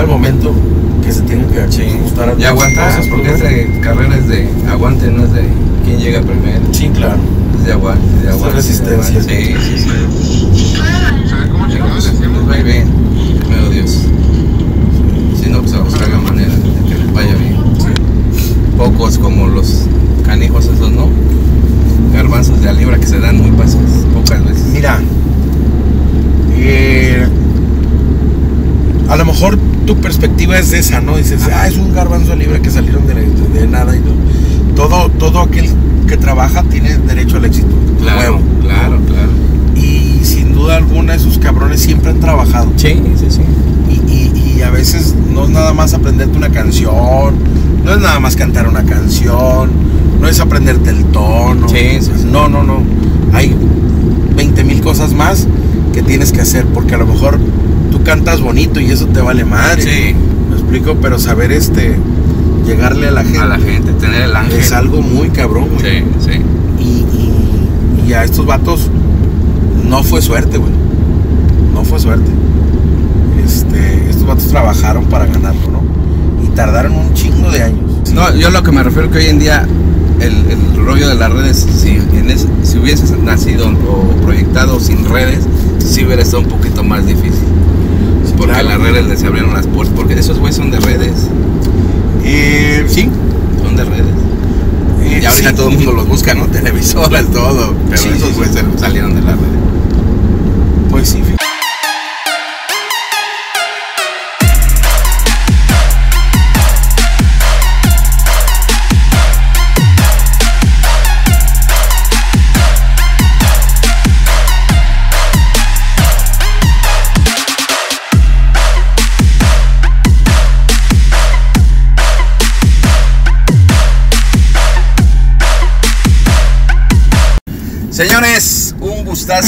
llegar el momento que se tienen que ajustar a Y aguantar, cosas, porque es de carrera es de aguante, no es de quién llega primero. Sí, claro. Es de aguante, es de Es de aguante. resistencia. Sí, sí, sí. ¿Cómo chingados? Muy bien, primero Dios. Si no, pues a buscar la manera de que les vaya bien. Pocos como los canijos esos, ¿no? Garbanzos de a libra que se dan muy fáciles, pocas veces. Mira, eh, a lo mejor tu perspectiva es esa, ¿no? Dices, ah, es un garbanzo libre que salieron de, de nada y todo. todo. Aquel que trabaja tiene derecho al éxito. Claro, claro, claro. Y sin duda alguna esos cabrones siempre han trabajado. Sí, sí, sí. Y, y- y a veces no es nada más aprenderte una canción, no es nada más cantar una canción, no es aprenderte el tono. Sí, sí, sí. No, no, no. Hay 20 mil cosas más que tienes que hacer porque a lo mejor tú cantas bonito y eso te vale madre. Sí, Me explico, pero saber este llegarle a la gente a la gente, tener el ángel. es algo muy cabrón, güey. Sí, sí. Y, y- y a estos vatos no fue suerte, güey. No fue suerte. Este, estos vatos trabajaron para ganarlo, ¿no? Y tardaron un chingo de años. No, yo lo que me refiero que hoy en día el, el rollo de las redes, si, en ese- si hubieses nacido o proyectado sin redes, sí hubiera estado un poquito más difícil. Porque claro. las redes les abrieron las puertas, porque esos güeyes son de redes, Eh, sí. son de redes. eh, Y ahorita sí. todo el mundo los busca, ¿no? Televisoras, todo. Pero Sí, esos sí, güeyes salieron de las redes. Pues sí, fíjate.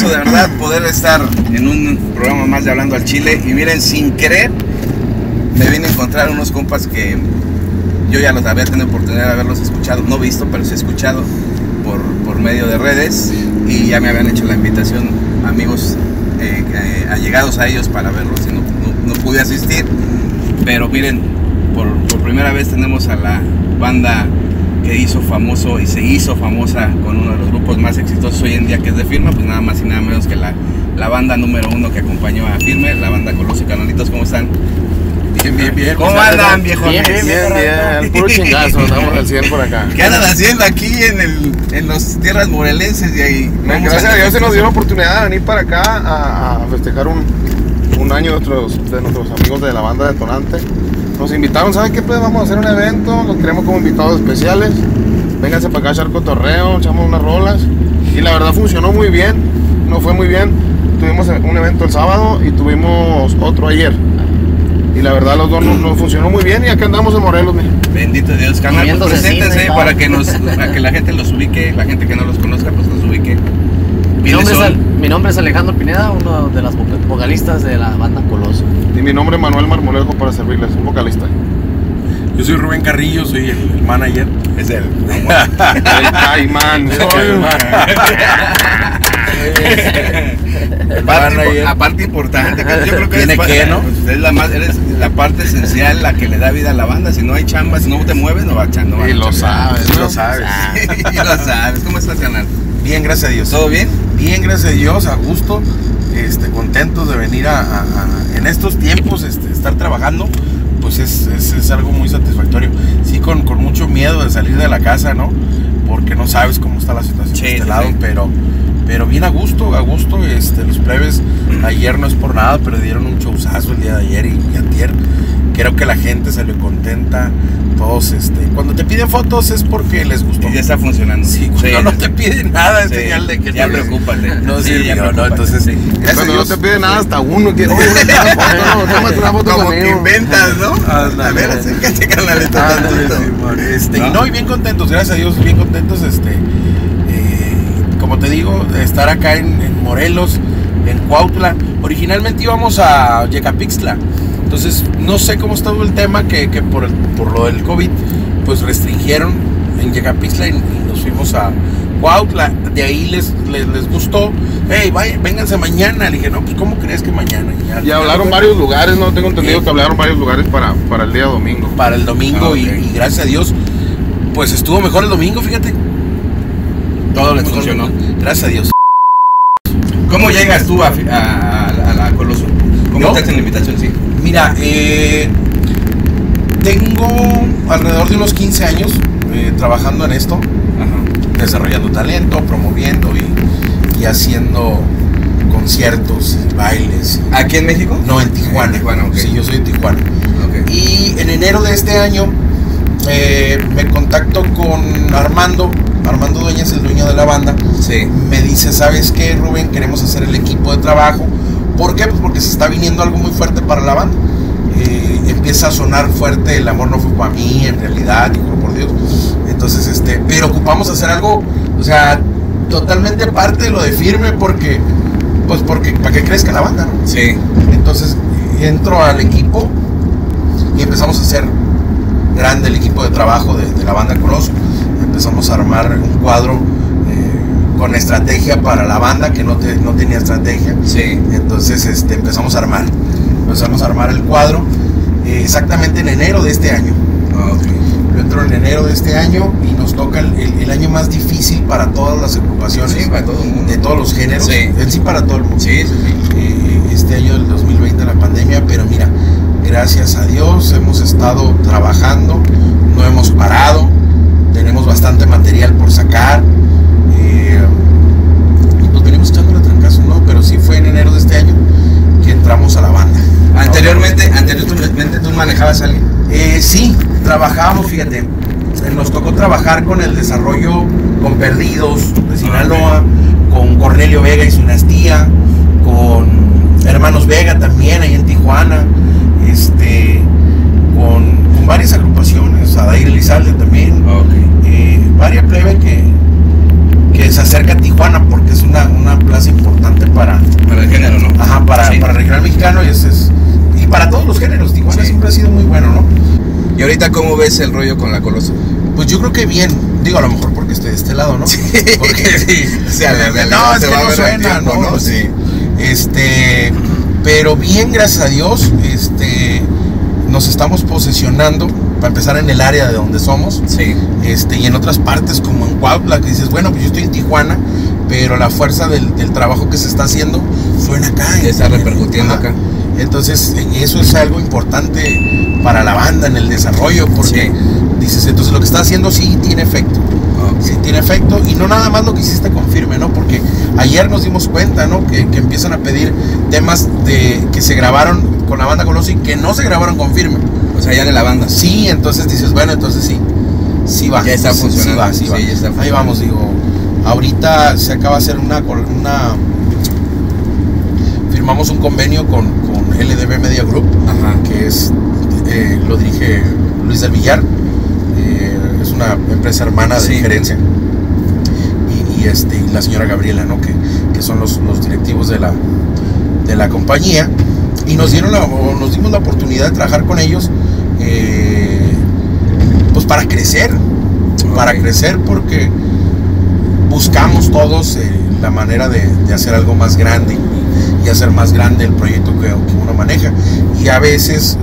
De verdad poder estar en un programa más de Hablando al Chile. Y miren, sin querer, me vine a encontrar unos compas que yo ya los había tenido oportunidad de haberlos escuchado, no visto, pero sí escuchado por, por medio de redes. Y ya me habían hecho la invitación, amigos eh, eh, allegados a ellos para verlos y no, no- pude asistir. Pero miren, por primera vez tenemos a la banda que hizo famoso y se hizo famosa con uno de los grupos más exitosos hoy en día que es de Firma, pues nada más y nada menos que la, la banda número uno que acompañó a Firme, la banda Coloso y Canalitos, ¿cómo están? Bien, bien, bien. ¿Cómo andan, viejo? Bien, bien, bien, puro chingazo, andamos al 100 por acá. ¿Qué andan haciendo aquí en, el, en las tierras morelenses de ahí? Gracias a Dios se nos dio la oportunidad de venir para acá a, a festejar un, un año de nuestros, de nuestros amigos de la banda Detonante. Nos invitaron, ¿saben qué? Pues vamos a hacer un evento, los queremos como invitados especiales. Vénganse para acá a echar cotorreo, echamos unas rolas. Y la verdad funcionó muy bien, nos fue muy bien. Tuvimos un evento el sábado y tuvimos otro ayer. Y la verdad los dos nos, nos funcionó muy bien y acá andamos en Morelos, mija. Bendito Dios, canal, pues preséntense para que, nos, para que la gente los ubique, la gente que no los conozca, pues los ubique. Mi ¿Quiénes nombre, es, mi nombre es Alejandro Pineda, uno de las voca- vocalistas de la banda Coloso. Y mi nombre es Manuel Marmolejo para servirles, un vocalista. Yo soy Rubén Carrillo, soy el, el manager. Es él. El caimán. Parte, Manager. impo- aparte importante, que yo creo que ¿Tiene eres, que, no? pues, es la más, eres la parte esencial, la que le da vida a la banda. Si no hay chamba, si no te mueves, no va a chamba. No va Y lo sabes, Sí, ¿no? lo sabes. y lo sabes. ¿Cómo estás, canal? Bien, gracias a Dios. ¿Todo bien? Bien, gracias a Dios, a gusto, este, contentos de venir a, a- a- en estos tiempos, este, estar trabajando, pues es, es- es algo muy satisfactorio. Sí, con, con mucho miedo de salir de la casa, ¿no? Porque no sabes cómo está la situación Sí, de este sí, lado, sí. pero, pero bien a gusto, a gusto. Este, los plebes ayer no es por nada, pero dieron un showzazo el día de ayer y, y antier. Creo que la gente salió contenta, todos, este, cuando te piden fotos es porque les gustó. Y ya está funcionando. Sí, cuando no te piden nada es Sí. señal de que Ya no les- preocúpate. no Sí, sirvió, ya ¿no? Entonces, sí. Cuando no te pide nada, hasta uno quiere. Oye, una foto, no, tómate una foto Como que inventas, ¿no? A ver, acércate, canalito. Tantito. Este, ¿No? y no, y bien contentos, gracias a Dios, bien contentos, este, como te digo, de estar acá en, en Morelos, en Cuautla. Originalmente íbamos a Yecapixtla, entonces no sé cómo estuvo el tema que, que por, el- por lo del COVID, pues restringieron en Yecapixtla y, y nos fuimos a Cuautla. De ahí les, les, les gustó, hey, vaya, vénganse mañana. Le dije, no, pues ¿cómo crees que mañana? Y al Y hablaron varios lugares, ¿no? Tengo entendido que hablaron varios lugares para, para el día domingo. Para el domingo Ah, y gracias a Dios, pues estuvo mejor el domingo, fíjate. Todo les funcionó. Gracias a Dios. ¿Cómo llegas tú a, a- la Coloso? ¿Cómo ¿Yo? te hacen la invitación? Sí. Mira, eh, tengo alrededor de unos 15 años eh, trabajando en esto, Ajá. desarrollando talento, promoviendo y, y haciendo conciertos, y bailes. ¿Aquí en México? No, en Tijuana. En Tijuana. Sí, yo soy de Tijuana. Y en enero de este año eh, me contacto con Armando. Armando Dueñas, el dueño de la banda. Sí. Me dice, ¿sabes qué, Rubén? Queremos hacer el equipo de trabajo. ¿Por qué? Pues porque se está viniendo algo muy fuerte para la banda. Eh, empieza a sonar fuerte, el amor no fue para mí, en realidad, juro por Dios. Entonces, este, pero ocupamos hacer algo, o sea, totalmente parte de lo de firme, porque, pues porque, para que crezca la banda, ¿no? Sí. Entonces entro al equipo y empezamos a hacer grande el equipo de trabajo de, de la banda Coloso. Empezamos a armar un cuadro eh, con estrategia para la banda que no, te- no tenía estrategia. Sí. Entonces este, empezamos a armar. Empezamos a armar el cuadro eh, exactamente en enero de este año. Ah, ok. Yo entro en enero de este año y nos toca el, el- el año más difícil para todas las agrupaciones Sí, para todo el mundo. de todos los géneros. Sí. Sí para todo el mundo sí. eh, este año del 2020 la pandemia, pero mira, gracias a Dios hemos estado trabajando, no hemos parado, tenemos bastante material por sacar eh, y pues venimos echando la trancazo, ¿no? Pero sí fue en enero de este año que entramos a la banda. Anteriormente, anteriormente tú manejabas a alguien. Eh, sí, trabajábamos, fíjate. Nos tocó trabajar con el desarrollo con Perdidos de Sinaloa, con Cornelio Vega y su dinastía, con Hermanos Vega también ahí en Tijuana, este, con varias agrupaciones, Adair Elizalde también, Ok. eh, varias plebe que, que se acerca a Tijuana porque es una, una plaza importante para, Para el género, ¿no? Ajá, para, Sí. para el regional mexicano y, ese es, y para todos los géneros. Tijuana Sí. siempre ha sido muy bueno, ¿no? ¿Y ahorita cómo ves el rollo con la Coloso? Pues yo creo que bien. Digo, a lo mejor porque estoy de este lado, ¿no? Porque sí. O sea, la realidad no, es se que va a no suena, tiempo, ¿no? ¿no? Sí. Este, pero bien, gracias a Dios, este, nos estamos posesionando, para empezar en el área de donde somos, Sí. este, y en otras partes como en Cuautla, que dices, bueno, pues yo estoy en Tijuana, pero la fuerza del, del trabajo que se está haciendo suena acá. Ya está en- repercutiendo acá. Entonces, eh, eso es algo importante para la banda en el desarrollo, porque Sí. dices, entonces lo que está haciendo sí tiene efecto. Sí tiene efecto y no nada más lo que hiciste confirme, ¿no? Porque ayer nos dimos cuenta, ¿no? Que, que empiezan a pedir temas de que se grabaron con la banda Coloso y que no se grabaron con firme. O sea, ya de la banda. Sí, entonces dices, bueno, entonces sí, sí va. Ya está funcionando. Sí va, sí va. Ya está Ahí vamos, digo, ahorita se acaba de hacer una, una firmamos un convenio con, con LDB Media Group, Ajá. que es, eh, lo dirige Luis del Villar, eh, es una empresa hermana de Sí. gerencia, y, y, este, y la señora Gabriela, ¿no? que, que son los, los directivos de la, de la compañía, y nos, dieron la, nos dimos la oportunidad de trabajar con ellos, eh, pues para crecer, para crecer porque buscamos todos eh, la manera de, de hacer algo más grande y, hacer más grande el proyecto que, que uno maneja. Y a veces,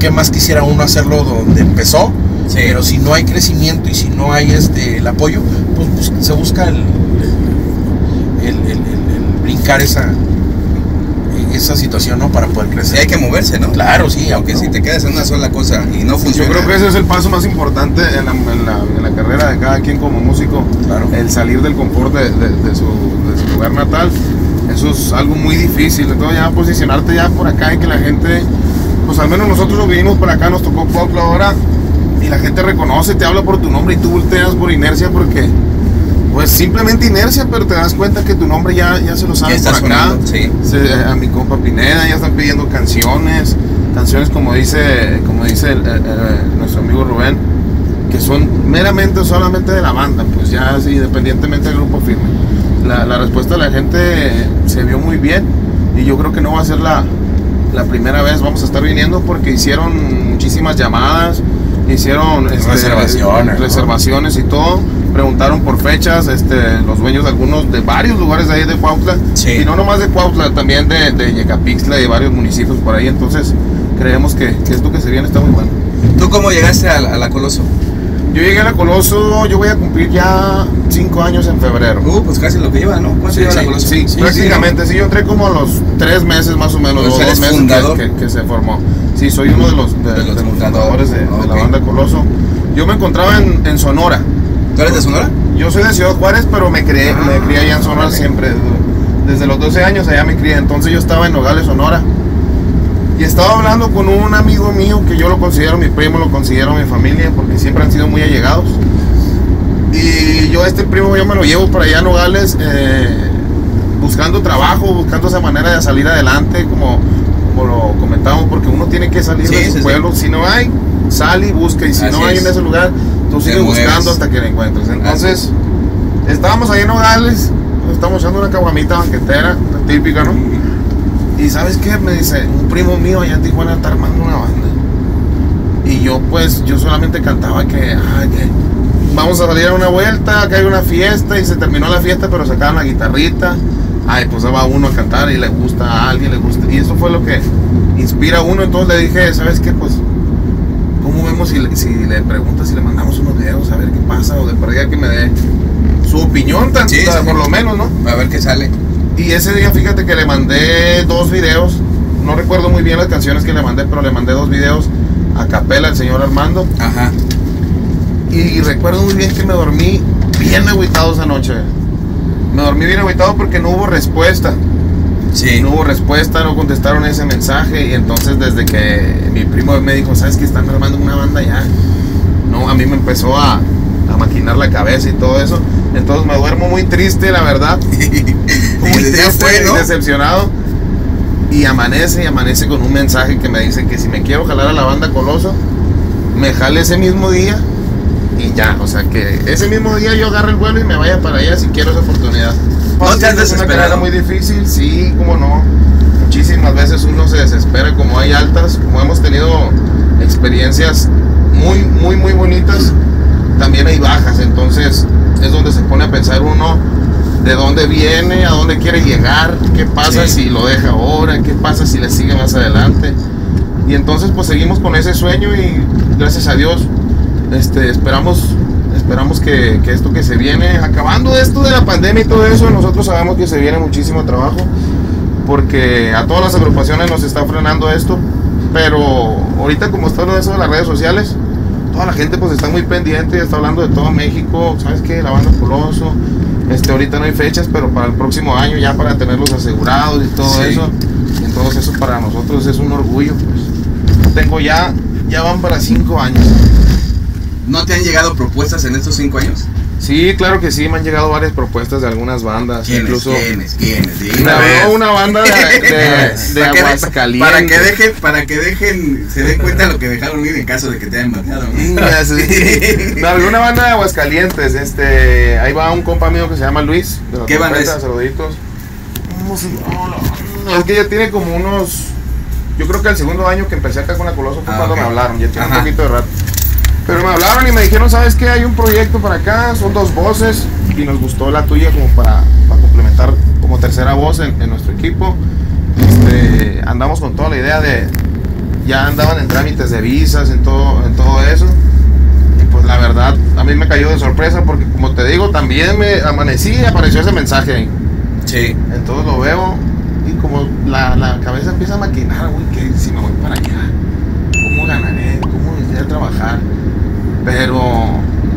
¿qué más quisiera uno hacerlo donde empezó? Sí. Pero si no hay crecimiento y si no hay este el apoyo, pues, bus- se busca el, el, el- el- el brincar esa, esa situación, ¿no? Para poder crecer. hay que moverse, ¿no? Claro, sí, Aunque no. si te quedas en una sola cosa y no Yo funciona. creo que ese es el paso más importante en la, en la- en la carrera de cada quien como músico. Claro. El salir del confort de, de- de su, de su lugar natal. Eso es algo muy difícil. Entonces ya posicionarte ya por acá y que la gente, pues al menos nosotros lo vinimos por acá, nos tocó Cuautla ahora y la gente reconoce, te habla por tu nombre y tú volteas por inercia porque, pues simplemente inercia, pero te das cuenta que tu nombre ya, ya se lo saben por acá. sonando, sí. Se- a mi compa Pineda ya están pidiendo canciones, canciones como dice, como dice el- el- el- nuestro amigo Rubén, que son meramente o solamente de la banda, pues ya independientemente del grupo firme. La, la respuesta de la gente se vio muy bien y yo creo que no va a ser la, la primera vez, vamos a estar viniendo porque hicieron muchísimas llamadas, hicieron este, Reservaciones, ¿no? reservaciones y todo. Preguntaron por fechas, este, los dueños de algunos, de varios lugares de ahí de Cuautla. Sí. Y no nomás de Cuautla, también de, de Yecapixtla y varios municipios por ahí. Entonces, creemos que, que esto que se viene está muy bueno. ¿Tú cómo llegaste a la Coloso? Yo llegué a la Coloso, yo voy a cumplir ya cinco años en febrero. Uh, pues casi lo que lleva, ¿no? ¿Cuánto Sí, lleva sí, la Coloso? sí, prácticamente, sí, yo entré como a los tres meses más o menos, o dos meses que, que- que se formó. Sí, soy uno de los, de, De los de los fundadores. de, la banda Coloso. Yo me encontraba en, en Sonora. ¿Tú eres de Sonora? Yo soy de Ciudad Juárez, pero me crié, Ah, me crié allá en Sonora siempre. Desde los 12 años allá me crié. Entonces yo estaba en Nogales, Sonora. Y estaba hablando con un amigo mío que yo lo considero mi primo, lo considero mi familia, porque siempre han sido muy allegados. Y yo a este primo yo me lo llevo para allá a Nogales eh, buscando trabajo, buscando esa manera de salir adelante, como, como lo comentábamos, porque uno tiene que salir Sí, de su sí, sí. pueblo. Si no hay, sale y busca. Y si Así no hay es. en ese lugar, tú sigues buscando hasta que lo encuentres. Entonces, estábamos ahí en Nogales, estamos echando una caguamita banquetera, la típica, ¿no? Y ¿sabes qué? Me dice, un primo mío allá en Tijuana está armando una banda. Y yo pues, yo solamente cantaba que, ay, que vamos a salir a una vuelta, que hay una fiesta y se terminó la fiesta, pero sacaban la guitarrita. Ay, pues va uno a cantar y le gusta a alguien, le gusta. Y eso fue lo que inspira a uno. Entonces le dije, ¿sabes qué? Pues, ¿cómo vemos si le, si le preguntas, si le mandamos unos videos a ver qué pasa? O de perdida que me dé su opinión, tan, Sí, por lo menos, ¿no? A ver qué sale. Y ese día, fíjate que le mandé dos videos. No recuerdo muy bien las canciones que le mandé, pero le mandé dos videos a capela al señor Armando. Ajá. Y recuerdo muy bien que me dormí bien agüitado esa noche. Me dormí bien agüitado porque no hubo respuesta. Sí. No hubo respuesta, no contestaron ese mensaje. Y entonces, desde que mi primo me dijo, ¿sabes que están armando una banda ya? No, a mí me empezó a, a maquinar la cabeza y todo eso. Entonces me duermo muy triste, la verdad. muy triste fue, decepcionado. Y amanece y amanece con un mensaje que me dice que si me quiero jalar a la banda Coloso, me jale ese mismo día y ya. O sea que ese mismo día yo agarre el vuelo y me vaya para allá si quiero esa oportunidad. ¿No te has desesperado? muy difícil, sí, como no. Muchísimas veces uno se desespera, como hay altas, como hemos tenido experiencias muy, muy, muy bonitas, también hay bajas. Entonces es donde se pone a pensar uno de dónde viene, a dónde quiere llegar, qué pasa Sí. si lo deja ahora, qué pasa si le sigue más adelante. Y entonces pues seguimos con ese sueño y gracias a Dios este, esperamos, esperamos que, que esto que se viene, acabando esto de la pandemia y todo eso, nosotros sabemos que se viene muchísimo trabajo porque a todas las agrupaciones nos está frenando esto, pero ahorita como está lo de eso de las redes sociales, toda la gente pues está muy pendiente, está hablando de todo México, ¿sabes qué? La banda Coloso, este, ahorita no hay fechas, pero para el próximo año ya para tenerlos asegurados y todo Sí. eso, y entonces eso para nosotros es un orgullo, pues. Tengo ya, ya van para cinco años. ¿No te han llegado propuestas en estos cinco años? Sí, claro que sí, me han llegado varias propuestas de algunas bandas, ¿Quiénes? incluso ¿Quiénes? ¿Quiénes? una banda de, Aguascalientes. Para que dejen, para que dejen, se den cuenta de lo que dejaron ir en caso de que te hayan. ¿no? Inga, sí. Me habló una banda de Aguascalientes, este, ahí va un compa mío que se llama Luis, de ¿Qué banda es? Saluditos. Es que ya tiene como unos, yo creo que el segundo año que empecé acá con la Coloso fue Ah, cuando me hablaron, ya tiene Ajá. un poquito de rato. Pero me hablaron y me dijeron, ¿sabes qué? Hay un proyecto para acá, son dos voces y nos gustó la tuya como para, para complementar como tercera voz en, en nuestro equipo. Este, andamos con toda la idea de, ya andaban en trámites de visas, en todo, en todo eso. Y pues la verdad, a mí me cayó de sorpresa porque como te digo, también me amanecí y apareció ese mensaje ahí. Sí. Entonces lo veo y como la, la cabeza empieza a maquinar, güey, que si me voy para allá, ¿cómo ganaré? ¿Cómo iré a trabajar? Pero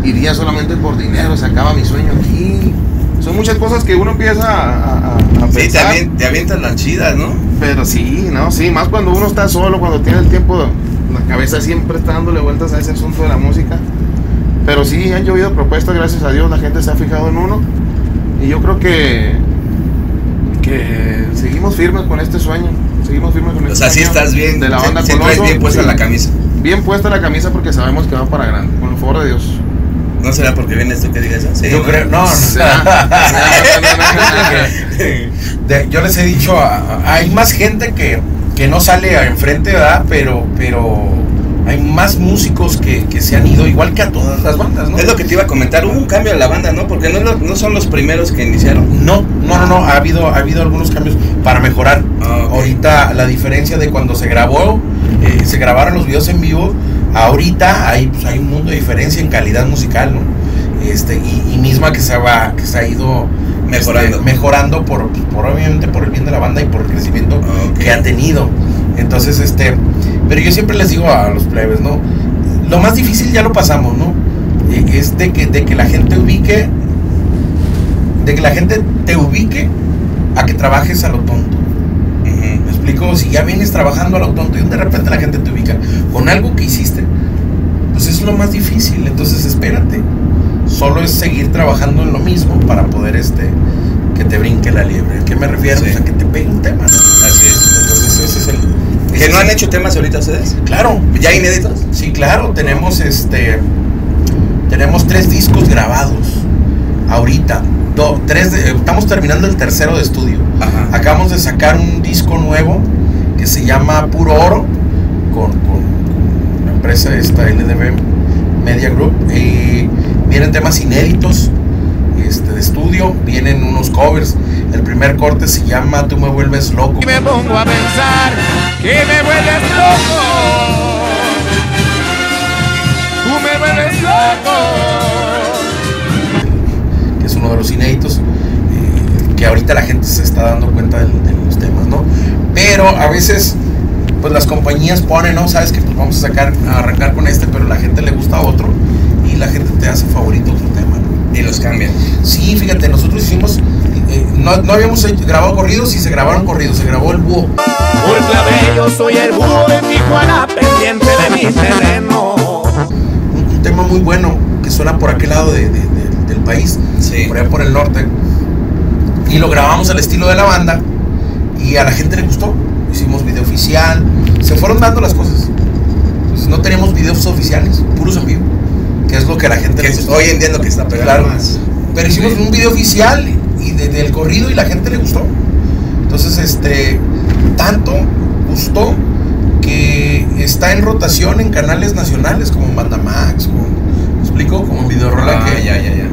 iría solamente por dinero, se acaba mi sueño aquí. Son muchas cosas que uno empieza a, a- a Sí, te, pensar. avien- te avientan las chidas, ¿no? Pero sí, ¿no? Sí, más cuando uno está solo, cuando tiene el tiempo, la cabeza siempre está dándole vueltas a ese asunto de la música. Pero sí, han llovido propuestas, gracias a Dios, la gente se ha fijado en uno. Y yo creo que, que seguimos firmes con este sueño. Seguimos firmes con O este sea, sí sueño estás bien, De la banda Coloso. bien puesta Sí, la camisa. Bien puesta la camisa porque sabemos que va para grande, con el favor de Dios. ¿No será porque vienes tú que digas eso? Sí, Yo creo, no, no. Yo les he dicho, a- a- hay más gente que, que no sale a enfrente, ¿verdad? Pero, pero hay más músicos que, que se han ido, igual que a todas las bandas, ¿no? Es lo que te iba a comentar, hubo un cambio en la banda, ¿no? Porque no, no son los primeros que iniciaron. No, no, no, no, ha habido, ha habido algunos cambios para mejorar. Ah, ok. Ahorita la diferencia de cuando se grabó, eh, se grabaron los videos en vivo, ahorita hay, pues, hay un mundo de diferencia en calidad musical, ¿no? Este, y, y misma que se va, que se ha ido Mejorando. este, mejorando por, por obviamente por el bien de la banda y por el crecimiento Ah, que ha tenido. Entonces, este, pero yo siempre les digo a los plebes, ¿no? Lo más difícil ya lo pasamos, ¿no? Eh, Es de que, de que la gente ubique, de que la gente te ubique a que trabajes a lo tonto. Ujú. ¿Me explico? Si ya vienes trabajando a lo tonto y de repente la gente te ubica con algo que hiciste, pues es lo más difícil. Entonces espérate. Solo es seguir trabajando en lo mismo para poder este que te brinque la liebre. ¿A qué me refiero? Sí. Pues a que te pegue un tema. ¿no? Así es. Entonces ese es el. ese ¿Que no han hecho temas ahorita ustedes? Claro. ¿Ya inéditos? Sí, claro, tenemos este tenemos tres discos grabados ahorita. Do- tres de- estamos terminando el tercero de estudio. Ajá. Acabamos de sacar un disco nuevo que se llama Puro Oro con, con la empresa esta LDB Media Group. Y vienen temas inéditos este, de estudio, vienen unos covers. El primer corte se llama Tú me vuelves loco. Y me pongo a pensar que me vuelves loco. Tú me vuelves loco. Los inéditos, eh, que ahorita la gente se está dando cuenta de, los temas, ¿no? Pero a veces, pues las compañías ponen, ¿no? Sabes que pues vamos a sacar, a arrancar con este, pero la gente le gusta otro y la gente te hace favorito otro tema, ¿no? Y los cambian. Sí, fíjate, nosotros hicimos, eh, no, no habíamos hecho- grabado corridos y se grabaron corridos, se grabó el búho. Por clave yo soy el búho de Tijuana, pendiente de mi terreno. un, un tema muy bueno que suena por aquel lado de- país, Sí. por allá por el norte. Y lo grabamos al estilo de la banda y a la gente le gustó. Hicimos video oficial, se fueron dando las cosas. No tenemos videos oficiales, puros en vivo, que es lo que a la gente Que le gustó. hoy en día es lo que está pegando Claro. más. Pero hicimos un video oficial y de- del corrido y la gente le gustó. Entonces, este, tanto gustó que está en rotación en canales nacionales como Banda Max, como, ¿me explico? Como Videorola Ah, que, ya, ya, ya.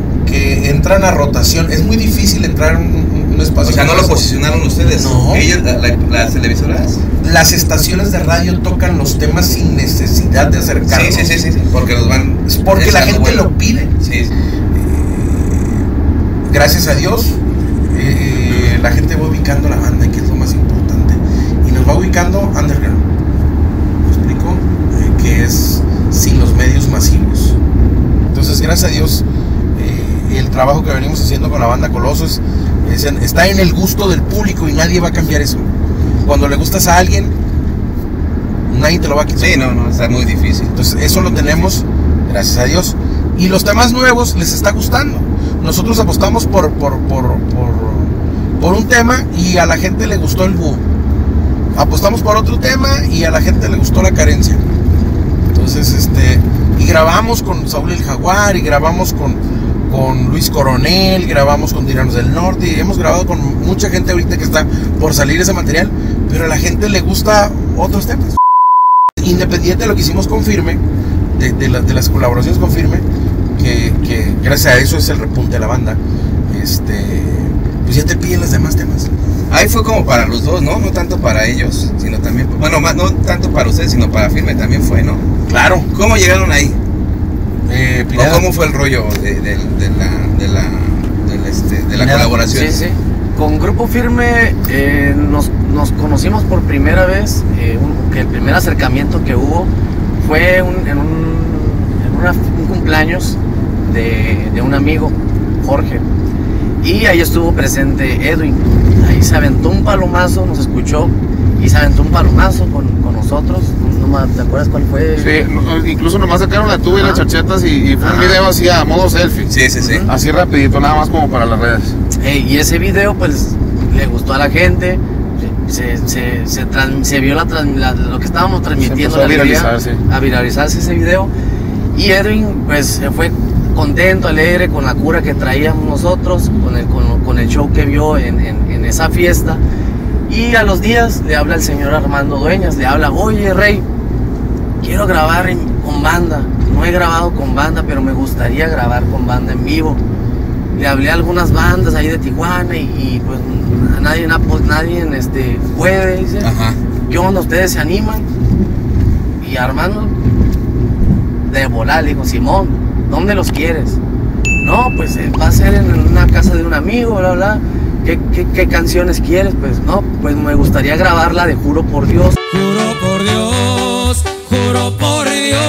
Que entran a rotación. Es muy difícil entrar en un, un espacio. O sea, no lo posicionaron ustedes. No. Ellos, la- la- las televisoras. Las estaciones de radio tocan los temas sin necesidad de acercarlos. Sí, sí, sí, sí, Porque los van. Es porque la gente lo pide. Sí. gracias a Dios, eh, la gente va ubicando la banda, que es lo más importante. Y nos va ubicando underground. ¿Me explico? Eh, que es sin los medios masivos. Entonces, gracias a Dios, el trabajo que venimos haciendo con la banda Colosos es en- está en el gusto del público y nadie va a cambiar eso. Cuando le gustas a alguien, nadie te lo va a quitar. Sí, no, no, está muy difícil. Entonces eso lo tenemos, gracias a Dios. Y los temas nuevos les está gustando. Nosotros apostamos por, por, por, por, por un tema y a la gente le gustó el búho. Apostamos por otro tema y a la gente le gustó la carencia. Entonces, este, y grabamos con Saúl el Jaguar y grabamos con, con Luis Coronel, grabamos con Tiranos del Norte y hemos grabado con mucha gente ahorita que está por salir ese material, pero a la gente le gusta otros temas independiente de lo que hicimos con Firme, de, de la- de las colaboraciones con Firme, que, que gracias a eso es el repunte de la banda, este, pues ya te piden los demás temas. Ahí fue como para los dos, ¿no? No tanto para ellos, sino también. Bueno, más, no tanto para ustedes, sino para Firme también fue, ¿no? Claro. ¿Cómo llegaron ahí? Eh, ¿O Pineda, cómo fue el rollo de, de- de la, de la, este, de la Pineda. colaboración? Sí, sí. Con Grupo Firme eh, nos, nos conocimos por primera vez. eh, un- que el primer acercamiento que hubo fue un- en, un, en una- un cumpleaños de, de un amigo, Jorge. Y ahí estuvo presente Edwin. Ahí se aventó un palomazo, nos escuchó y se aventó un palomazo con, con nosotros. No, ¿Te acuerdas cuál fue? Sí, no- incluso nomás sacaron la tuba y las charchetas y, y fue un Ajá. video así a modo selfie. Sí, sí, sí. Así rapidito, nada más como para las redes. Eh, y ese video pues le gustó a la gente, se, se, se, tran- se vio la, la- lo que estábamos transmitiendo. a la alegría, viralizar, sí. A viralizarse ese video. Y Edwin pues se fue contento, alegre con la cura que traíamos nosotros, con el, con, con el show que vio en, en- en esa fiesta. Y a los días le habla el señor Armando Dueñas, le habla, oye Rey, quiero grabar en- con banda. No he grabado con banda, pero me gustaría grabar con banda en vivo. Le hablé a algunas bandas ahí de Tijuana y, y, pues a nadie, na- pues, nadie este, puede, dice. Ajá. ¿Qué onda? ¿Ustedes se animan? Y Armando, de volar, le dijo, Simón, ¿dónde los quieres? No, pues eh, va a ser en una casa de un amigo, bla, bla. ¿Qué, qué, qué canciones quieres? Pues no, pues me gustaría grabarla de Juro por Dios. Juro por Dios, juro por Dios.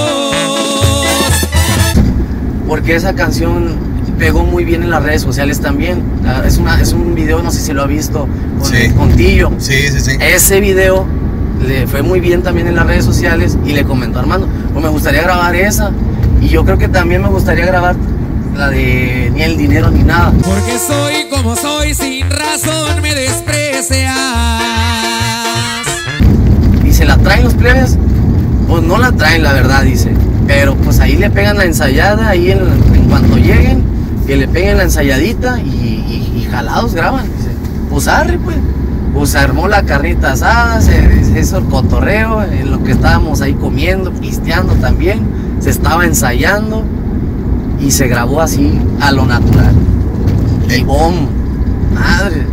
Porque esa canción pegó muy bien en las redes sociales también. Ah, Es, una, es un video, no sé si lo ha visto, con, Sí. con Tillo. Sí, sí, sí. Ese video le fue muy bien también en las redes sociales y le comentó a Armando, pues me gustaría grabar esa. Y yo creo que también me gustaría grabar la de Ni el dinero ni nada. Porque soy como soy, sin razón me desprecias. Y se la traen los plebes, pues no la traen la verdad, dice. Pero pues ahí le pegan la ensayada, ahí en, en cuanto lleguen, que le peguen la ensayadita y, y- y jalados graban. Dice. Pues arre pues. Pues armó la carnita asada, se, se hizo el cotorreo, en lo que estábamos ahí comiendo, pisteando también. Se estaba ensayando y se grabó así a lo natural. Y boom, madre.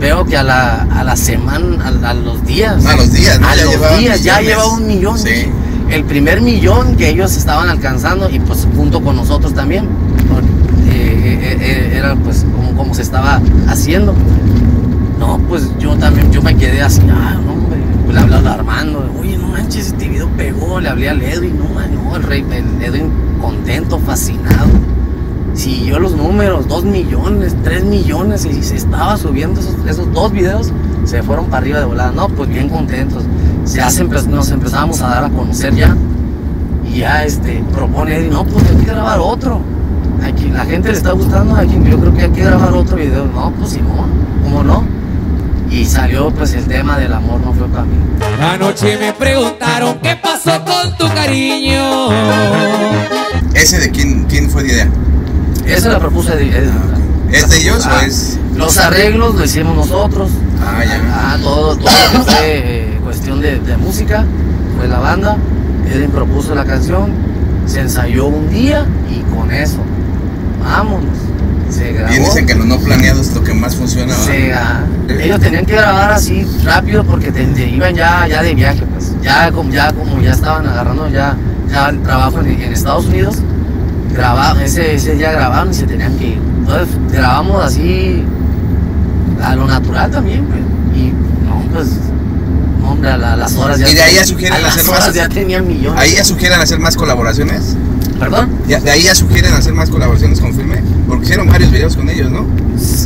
Veo que a la, a la semana, a, a los días. A los días, ¿no? A Ya los llevaba días, ya millones. llevaba un millón. Sí. El primer millón que ellos estaban alcanzando y pues junto con nosotros también. porque, eh, eh, eh, era pues como, como se estaba haciendo. No, pues yo también, yo me quedé así, ah, no, hombre. Pues le hablé a Armando, oye, no manches, este video pegó. Le hablé al Edwin, no, no, el rey, el Edwin contento, fascinado. Siguió los números, dos millones, tres millones, y se estaba subiendo esos, esos dos videos, se fueron para arriba de volada. No, pues bien contentos. Ya se empe- nos empezábamos a dar a conocer ya. Y ya este, propone Edwin, no, pues hay que grabar otro. Aquí, la gente le está gustando, aquí, yo creo que hay que grabar otro video. No, pues Simón, ¿cómo no? Y salió pues el tema del amor no fue para mí. Anoche me preguntaron qué pasó con tu cariño. ¿Ese de quién, quién fue de idea? Esa la propuse de Edwin. ¿Es de ellos o Ah, es.? Los arreglos lo hicimos nosotros. Ah, ya. Ah, todo, todo lo que fue eh, cuestión de, de música, fue la banda. Edwin propuso la canción, se ensayó un día y con eso, vámonos. Se grabó. Bien dicen que lo no planeado es lo que más funciona. se, ah, ellos tenían que grabar así rápido porque te- te iban ya, ya de viaje, pues. Ya como, ya como ya estaban agarrando ya, ya el trabajo en, en Estados Unidos, grababan, ese, ese día grababan y se tenían que ir. Entonces grabamos así a lo natural también, pues. Y no, pues, no, hombre, a la- las horas ya. Y de ahí ya sugieren hacer horas más- ya tenían millones. Ahí ya sugieren hacer más colaboraciones. ¿Perdón? Ya- de ahí ya sugieren hacer más colaboraciones con Filme. Porque hicieron varios videos con ellos, ¿no?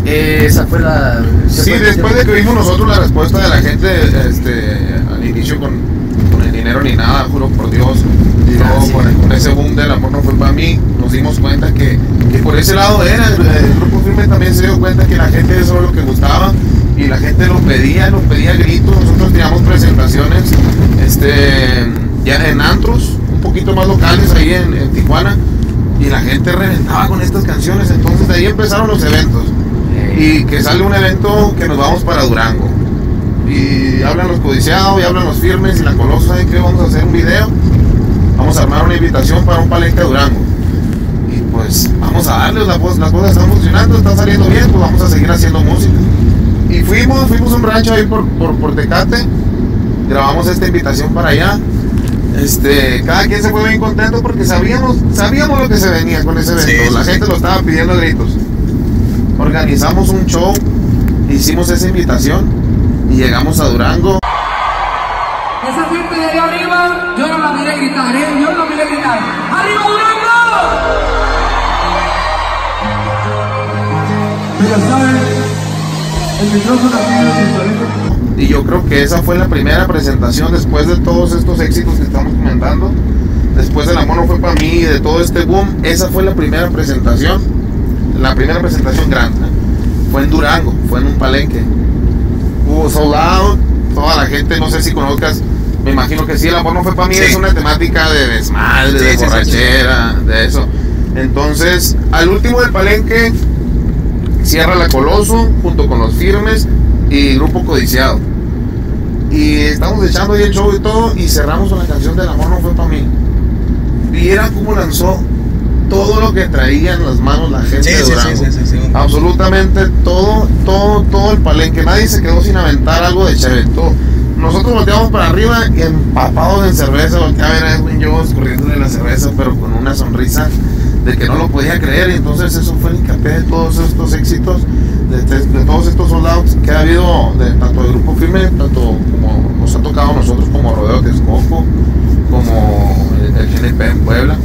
Eh, esa fue la. esa Sí, fue después de que vimos nosotros la respuesta de la gente este, al inicio con, con el dinero ni nada, juro por Dios, y Ah, sí. con ese boom del amor no fue para mí, nos dimos cuenta que, que por ese lado era, el, el grupo firme también se dio cuenta que la gente eso era lo que gustaba y la gente lo pedía, lo pedía gritos, nosotros teníamos presentaciones este, ya en antros, un poquito más locales ahí en, Tijuana. Y la gente reventaba con estas canciones, entonces de ahí empezaron los eventos y que sale un evento que nos vamos para Durango. Y hablan los codiciados, y hablan los firmes, y la colosa, ¿saben qué? Vamos a hacer un video. Vamos a armar una invitación para un palenque a Durango. Y pues vamos a darles, la voz- las cosas están funcionando, están saliendo bien, pues vamos a seguir haciendo música. Y fuimos, fuimos a un rancho ahí por, por, por Tecate, grabamos esta invitación para allá. Este, cada quien se fue bien contento porque sabíamos, sabíamos lo que se venía con ese evento. Sí, la sí. gente lo estaba pidiendo gritos organizamos un show, hicimos esa invitación y llegamos a Durango. Y yo creo que esa fue la primera presentación después de todos estos éxitos que estamos comentando. Después del amor no fue para mí y de todo este boom, esa fue la primera presentación. La primera presentación grande. Fue en Durango, fue en un palenque. Hubo sold out, toda la gente, no sé si conozcas, me imagino que sí, el amor no fue para mí, Sí. es una temática de desmadre, Sí, de sí, borrachera, de eso. Entonces, al último del palenque, cierra la Coloso junto con los firmes y Grupo Codiciado. Y estamos echando ahí el show y todo, y cerramos con la canción del amor no fue para mí. Y era como lanzó todo lo que traía en las manos la gente Sí, de Durango. sí, sí. Absolutamente todo, todo, todo el palenque. Nadie se quedó sin aventar algo de chévere. Todo. Nosotros volteamos para arriba y empapados en cerveza. Volteé a ver a Edwin Jones corriéndole la cerveza, pero con una sonrisa de que no lo podía creer. Y entonces eso fue el hincapié de todos estos éxitos, de, de- de todos estos soldados que ha habido, de, tanto del grupo firme, tanto como nos ha tocado a nosotros como Rodeo Texcoco, como el, GNP en Puebla.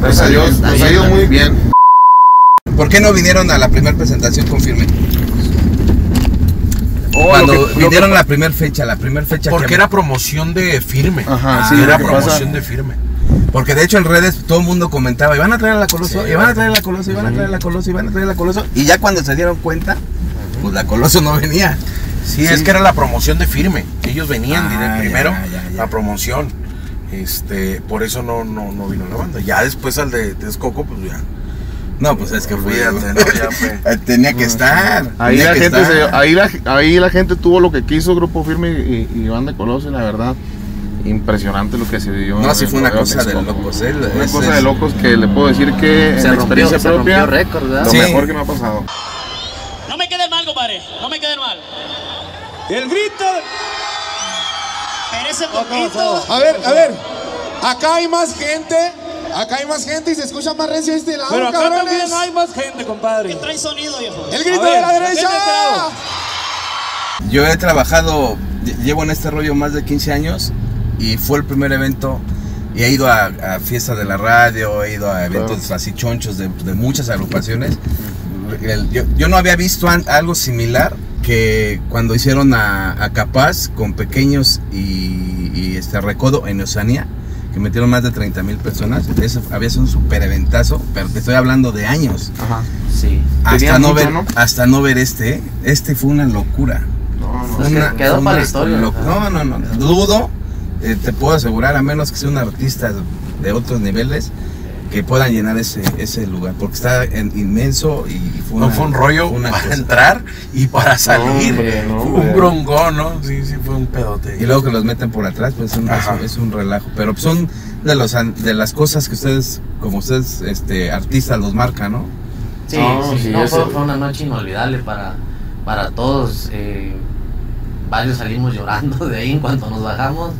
Gracias a Dios, nos ha ido muy bien. ¿Por qué no vinieron a la primera presentación con Firme? Oh, Cuando lo que- vinieron la primera fecha, la primera fecha Porque que era promoción de firme. Ajá, Ah, sí, era pasa- promoción de firme. Porque de hecho en redes todo el mundo comentaba, iban a traer a la Coloso, iban a traer a la Coloso, iban a traer a la Coloso, iban a traer a la Coloso. Y ya cuando se dieron cuenta, pues la Coloso no venía. Sí, es que era la promoción de firme. Ellos venían Ah, ya, primero ya, ya. la promoción. Este, por eso no, no, no vino la banda. Ya después al de Texcoco, pues ya. No, pues es que fui. ¿no? Ya fue. Tenía que estar. Ahí tenía la, que gente estar. se- ahí, la, ahí la gente tuvo lo que quiso, Grupo Firme y, y Banda Coloso, y la verdad, impresionante lo que se vivió. No, sí fue una cosa de locos, ¿eh? Una Es- cosa es- de locos que le puedo decir que Se en rompió, experiencia se propia, lo Sí. mejor que me ha pasado. No me queden mal, compadre. No me queden mal. El grito. Espérese poquito. A ver, a ver. Acá hay más gente. Acá hay más gente y se escucha más recio este lado. Pero acá cabrones. también hay más gente, compadre. Trae sonido, viejo. El grito ver, de la ¿de qué derecha. Yo he trabajado, lle- llevo en este rollo más de 15 años y fue el primer evento. Y he ido a, a fiestas de la radio, he ido a eventos así chonchos de, de muchas agrupaciones. El- yo, yo no había visto an- algo similar que cuando hicieron a, a Capaz con pequeños y, y este Recodo en Oceanía, que metieron más de 30 mil personas. Ese había sido un super eventazo, pero te estoy hablando de años. Ajá. Sí. Hasta no, mucho, ver, ¿no? hasta no ver este, ¿eh? este fue una locura. No, no. Una- quedó una para la historia. No, no, no. Dudo, eh, te puedo asegurar, a menos que sea un artista de otros niveles, que puedan llenar ese, ese lugar, porque está en- inmenso y fue No una- fue un rollo fue una para cosa. entrar y para salir. hombre, no, fue hombre. un brongón, ¿no? Sí, sí, fue un pedote. Y luego que los meten por atrás, pues es un, es un relajo. Pero son de los an- de las cosas que ustedes, como ustedes, este, artistas, los marcan, ¿no? Sí, No, sí, sí, no, fue una noche inolvidable para, para todos. eh, varios salimos llorando de ahí en cuanto nos bajamos.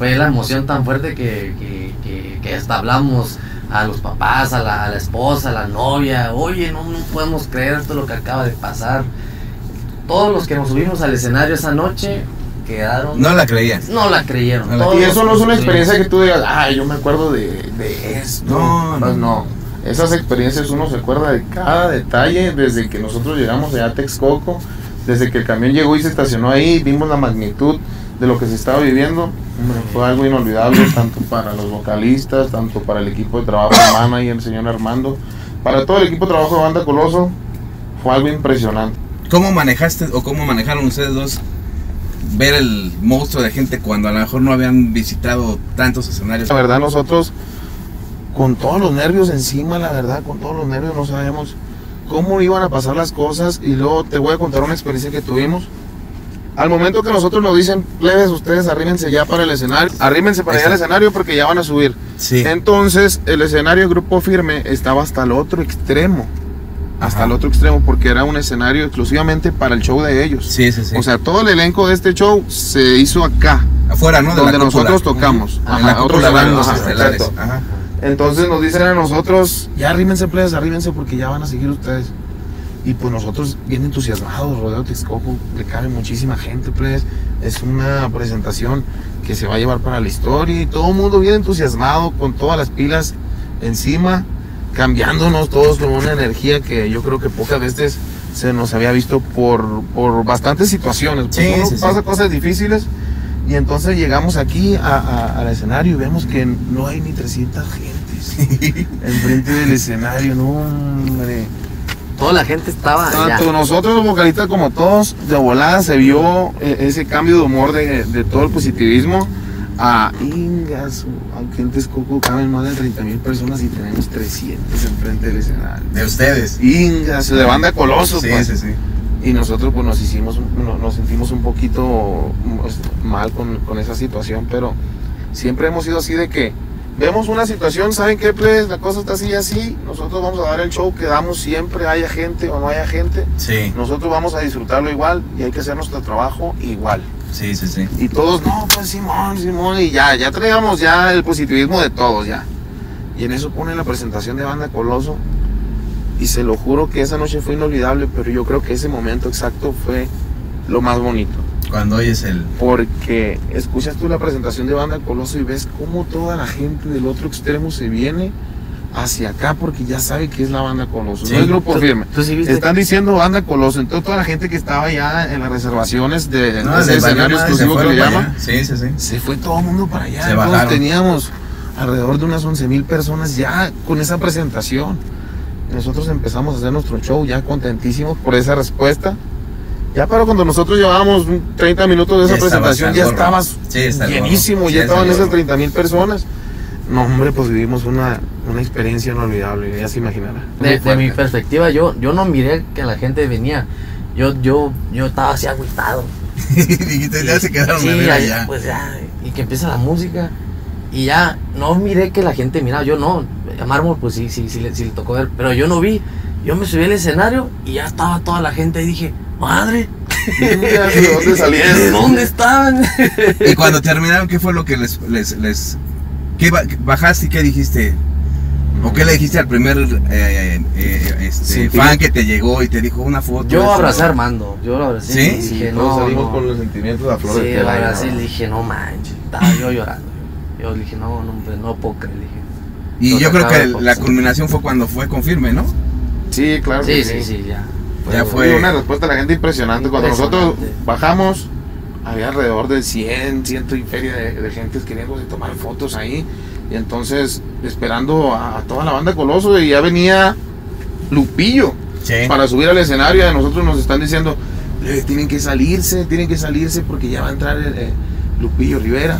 Fue la emoción tan fuerte que, que, que- que hasta hablamos a los papás, a la, a la esposa, a la novia. Oye, no, no podemos creer esto lo que acaba de pasar. Todos los que nos subimos al escenario esa noche quedaron. No la creían. no la creyeron. No la- Todos Y eso no es una experiencia que tú digas, ay, yo me acuerdo de, de esto. No, Pues no. no. Esas experiencias uno se acuerda de cada detalle, desde que nosotros llegamos de Texcoco, desde que el camión llegó y se estacionó ahí, vimos la magnitud de lo que se estaba viviendo. Fue algo inolvidable, tanto para los vocalistas, tanto para el equipo de trabajo de Mana y el señor Armando, para todo el equipo de trabajo de Banda Coloso, fue algo impresionante. ¿Cómo manejaste o cómo manejaron ustedes dos ver el monstruo de gente cuando a lo mejor no habían visitado tantos escenarios? La verdad nosotros con todos los nervios encima, la verdad, con todos los nervios no sabíamos cómo iban a pasar las cosas y luego te voy a contar una experiencia que tuvimos. Al momento que nosotros nos dicen, plebes, ustedes arrímense ya para el escenario, arrímense para allá al escenario porque ya van a subir. Sí. Entonces, el escenario Grupo Firme estaba hasta el otro extremo. Hasta Ajá. el otro extremo, porque era un escenario exclusivamente para el show de ellos. Sí, sí, sí. O sea, todo el elenco de este show se hizo acá, afuera, ¿no? De donde cúpula. nosotros tocamos. Ajá, en la otros ajá, estelares. exacto. Ajá. Entonces nos dicen a nosotros, ya arrímense, plebes, arrímense porque ya van a seguir ustedes. Y pues nosotros bien entusiasmados, Rodeo Texcoco, le cabe muchísima gente, plebes. Es una presentación que se va a llevar para la historia y todo el mundo bien entusiasmado, con todas las pilas encima, cambiándonos todos con una energía que yo creo que pocas veces se nos había visto por, por bastantes situaciones. Pues Sí, pasa cosas difíciles y entonces llegamos aquí a- a- al escenario y vemos que no hay ni 300 gentes enfrente del escenario, no hombre. Toda la gente estaba allá. Tanto nosotros los vocalistas como todos, de volada se vio eh, ese cambio de humor de, de todo el positivismo a Ingas, aunque en Texcoco caben más de 30 mil personas y tenemos 300 enfrente del escenario. De ustedes. Ingas, de banda Coloso, Sí, pues. sí, sí. Y nosotros pues nos hicimos, no- nos sentimos un poquito pues, mal con, con esa situación, pero siempre hemos sido así de que vemos una situación, ¿saben qué? Pues la cosa está así y así, nosotros vamos a dar el show que damos siempre, haya gente o no haya gente, Sí, nosotros vamos a disfrutarlo igual y hay que hacer nuestro trabajo igual. sí, sí, sí. Y todos, no, pues Simón, Simón, y ya, ya traíamos ya el positivismo de todos ya. Y en eso ponen la presentación de Banda Coloso. Y se lo juro que esa noche fue inolvidable, pero yo creo que ese momento exacto fue lo más bonito. Cuando oyes el... Porque escuchas tú la presentación de Banda Coloso y ves cómo toda la gente del otro extremo se viene hacia acá porque ya sabe que es la Banda Coloso. Sí. No es grupo ¿Tú- firme. tú sí? Están diciendo Banda Coloso. Entonces toda la gente que estaba ya en las reservaciones de, No, ese escenario exclusivo que le llaman. Sí, sí, sí. se fue todo el mundo para allá. Se Todos teníamos alrededor de unas 11 mil personas ya con esa presentación. Nosotros empezamos a hacer nuestro show ya contentísimos por esa respuesta. Ya pero cuando nosotros llevábamos un 30 minutos de esa Ya presentación ya estabas Sí, llenísimo, Sí, ya estaban esas gorro. 30 mil personas. No hombre, pues vivimos una, una experiencia inolvidable, ya se imaginará. Muy De, de fuerte. mi perspectiva, yo, yo no miré que la gente venía. Yo, yo, yo estaba así agüitado. Dijiste, ya se quedaron Sí, ya- allá. Pues ya, y que empieza la música. Y ya, no miré que la gente miraba. Yo no, a Mármol, pues sí, sí, sí, le, sí le tocó ver. Pero yo no vi. Yo me subí al escenario y ya estaba toda la gente. Y dije, madre, ¿De dónde salieron? ¿de dónde estaban? Y cuando terminaron, ¿qué fue lo que les... les, les ¿qué ba- bajaste y qué dijiste? ¿O qué le dijiste al primer eh, eh, este, Sentimiento. fan que te llegó y te dijo una foto? Yo esto, abracé a lo- Armando. Yo lo abracé. ¿Sí? y dije, Todos no, salimos no. con los sentimientos a flor Sí, de lo abracé y le dije, no manches. Estaba yo llorando. Yo le dije, no, no, hombre, no puedo creer. le dije. Y yo creo que la culminación fue cuando fue confirme, ¿no? Sí, claro. Sí, que sí, sí, ya. Ya Fue fue... una respuesta de la gente impresionante. Cuando nosotros Impresionante. bajamos, había alrededor de 100, ciento y feria de, de gente queriendo tomar fotos ahí. Y entonces, esperando a, a toda la banda Coloso, y ya venía Lupillo Sí. para subir al escenario. Y a nosotros nos están diciendo, "Eh, tienen que salirse, tienen que salirse porque ya va a entrar el, eh, Lupillo Rivera.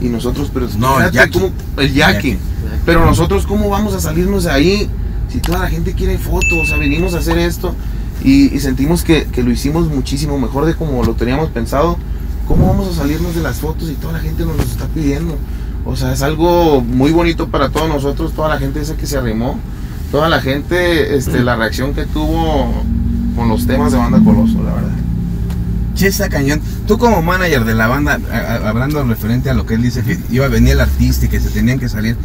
Y nosotros, pero No, el Jackie. ¿cómo? el. Jackie. Pero nosotros, ¿cómo vamos a salirnos de ahí? Si toda la gente quiere fotos, o sea, venimos a hacer esto y, y sentimos que, que lo hicimos muchísimo mejor de como lo teníamos pensado. ¿Cómo vamos a salirnos de las fotos y toda la gente nos lo está pidiendo? O sea, es algo muy bonito para todos nosotros, toda la gente esa que se arrimó, toda la gente, este, la reacción que tuvo con los temas de Banda Coloso, la verdad. Che, está cañón. Tú como manager de la banda, hablando referente a lo que él dice, que iba a venir el artista y que se tenían que salir.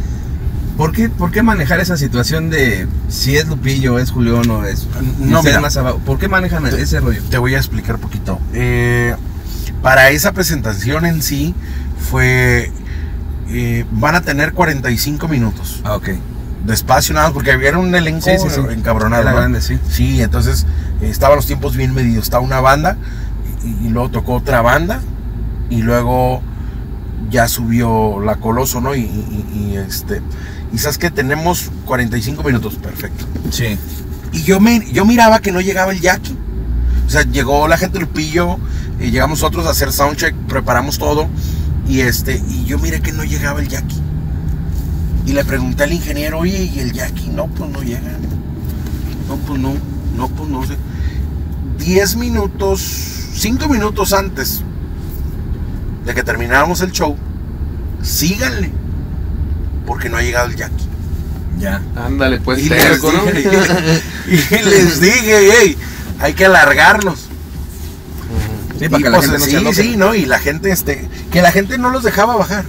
¿Por qué, ¿Por qué manejar esa situación de si es Lupillo, es Julián o es... No, mira. más abajo? ¿Por qué manejan ese rollo? Te voy a explicar un poquito. Eh, para esa presentación en sí fue... eh, van a tener 45 minutos Ah, ok. de espacio nada más porque había un elenco Sí, sí, sí. encabronado. Era ¿no? grande, sí. Sí, entonces eh, estaban los tiempos bien medidos. Estaba una banda y, y luego tocó otra banda y luego ya subió la Coloso, ¿no? Y, y- y, este y sabes que tenemos 45 minutos, perfecto. Sí. Y yo me yo miraba que no llegaba el Jackie. O sea, llegó la gente del Lupillo, y llegamos nosotros a hacer soundcheck, preparamos todo y este y yo miré que no llegaba el Jackie. Y le pregunté al ingeniero, oye, ¿y el Jackie? No, pues no llega. No, pues no, no, pues no sé. Diez minutos, cinco minutos antes de que termináramos el show, síganle, porque no ha llegado el Jackie. Ya. Ándale, pues, Y les, terco, ¿no? dije, y les dije, hey, hay que alargarlos. Sí, para que la pues, gente no sí, se enoje. sí, ¿no? Y la gente, este, que la gente no los dejaba bajar.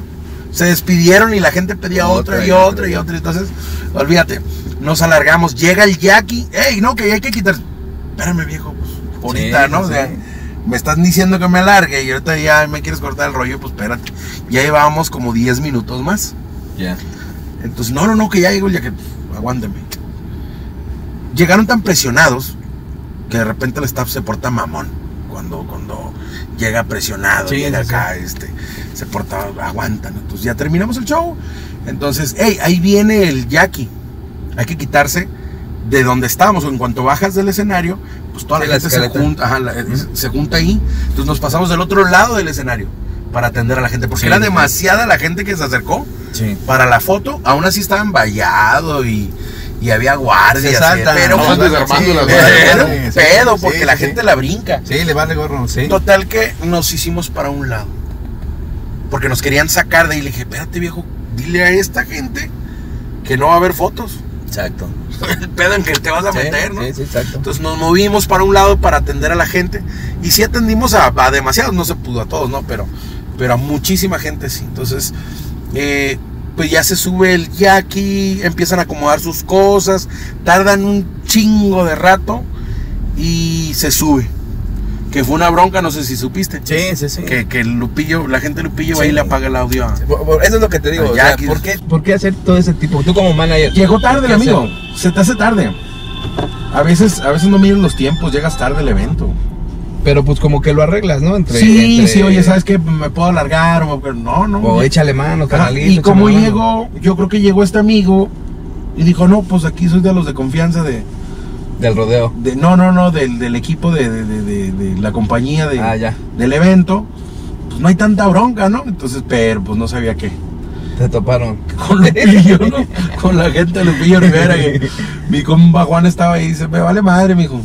Se despidieron y la gente pedía otra, Otra y otra otra. y otra. Entonces, olvídate, nos alargamos. Llega el Jackie, ey, no, que hay que quitar. Espérame, viejo, pues, ahorita, Sí, ¿no? sí. O sea, me estás diciendo que me alargue y ahorita ya me quieres cortar el rollo, pues espérate. Ya llevábamos como 10 minutos más. Ya. Entonces, no, no, no, que ya llegó el Jackie. Aguántame. Llegaron tan presionados que de repente el staff se porta mamón. Cuando, cuando llega presionado, Sí, llega sí, acá, este, se porta, aguantan. Entonces ya terminamos el show. Entonces, hey, ahí viene el Jackie. Hay que quitarse de donde estamos. En cuanto bajas del escenario, pues toda Sí, la la gente se junta, ajá, la- se junta ahí. Entonces nos pasamos del otro lado del escenario para atender a la gente. Porque Sí, era demasiada la gente que se acercó Sí. para la foto, aún así estaban vallado y, y había guardias. Saltan. eh, pero No, pues, desarmando sí, las pero Sí, pedo porque la gente la brinca. Sí, le vale gorro, sí. Total que nos hicimos para un lado. Porque nos querían sacar de ahí. Le dije, espérate viejo, dile a esta gente que no va a haber fotos. Exacto. El pedo en que te vas a meter, ¿no? Sí, sí, exacto. Entonces nos movimos para un lado para atender a la gente. Y sí atendimos a, a demasiados, no se pudo a todos, ¿no? Pero, pero a muchísima gente sí. Entonces, eh, pues ya se sube el yaqui, empiezan a acomodar sus cosas, tardan un chingo de rato y se sube. Que fue una bronca, no sé si supiste. Sí, sí, sí. Que, que el Lupillo, la gente de Lupillo Sí. ahí le apaga el audio. a- Eso es lo que te digo. O sea, ¿por, qué, ¿Por qué hacer todo ese tipo? Tú como manager. Llegó tarde ¿por el qué amigo. Se te hace tarde. A veces, a veces no mides los tiempos, llegas tarde el evento. Pero pues como que lo arreglas, ¿no? Entre, sí, entre- sí, oye, ¿sabes qué? Me puedo alargar o no, no. O échale mano, canalito. Y como llegó, yo creo que llegó este amigo y dijo, no, pues aquí soy de los de confianza de, Del rodeo. de no, no, no, del, del equipo de, de- de- de- de la compañía de, Ah, ya. del evento. Pues no hay tanta bronca, ¿no? Entonces, pero pues no sabía qué. Te toparon. Con Lupillo, ¿no? Con la gente de Lupillo Rivera. que mi compa Juan estaba ahí y dice, me vale madre, mijo.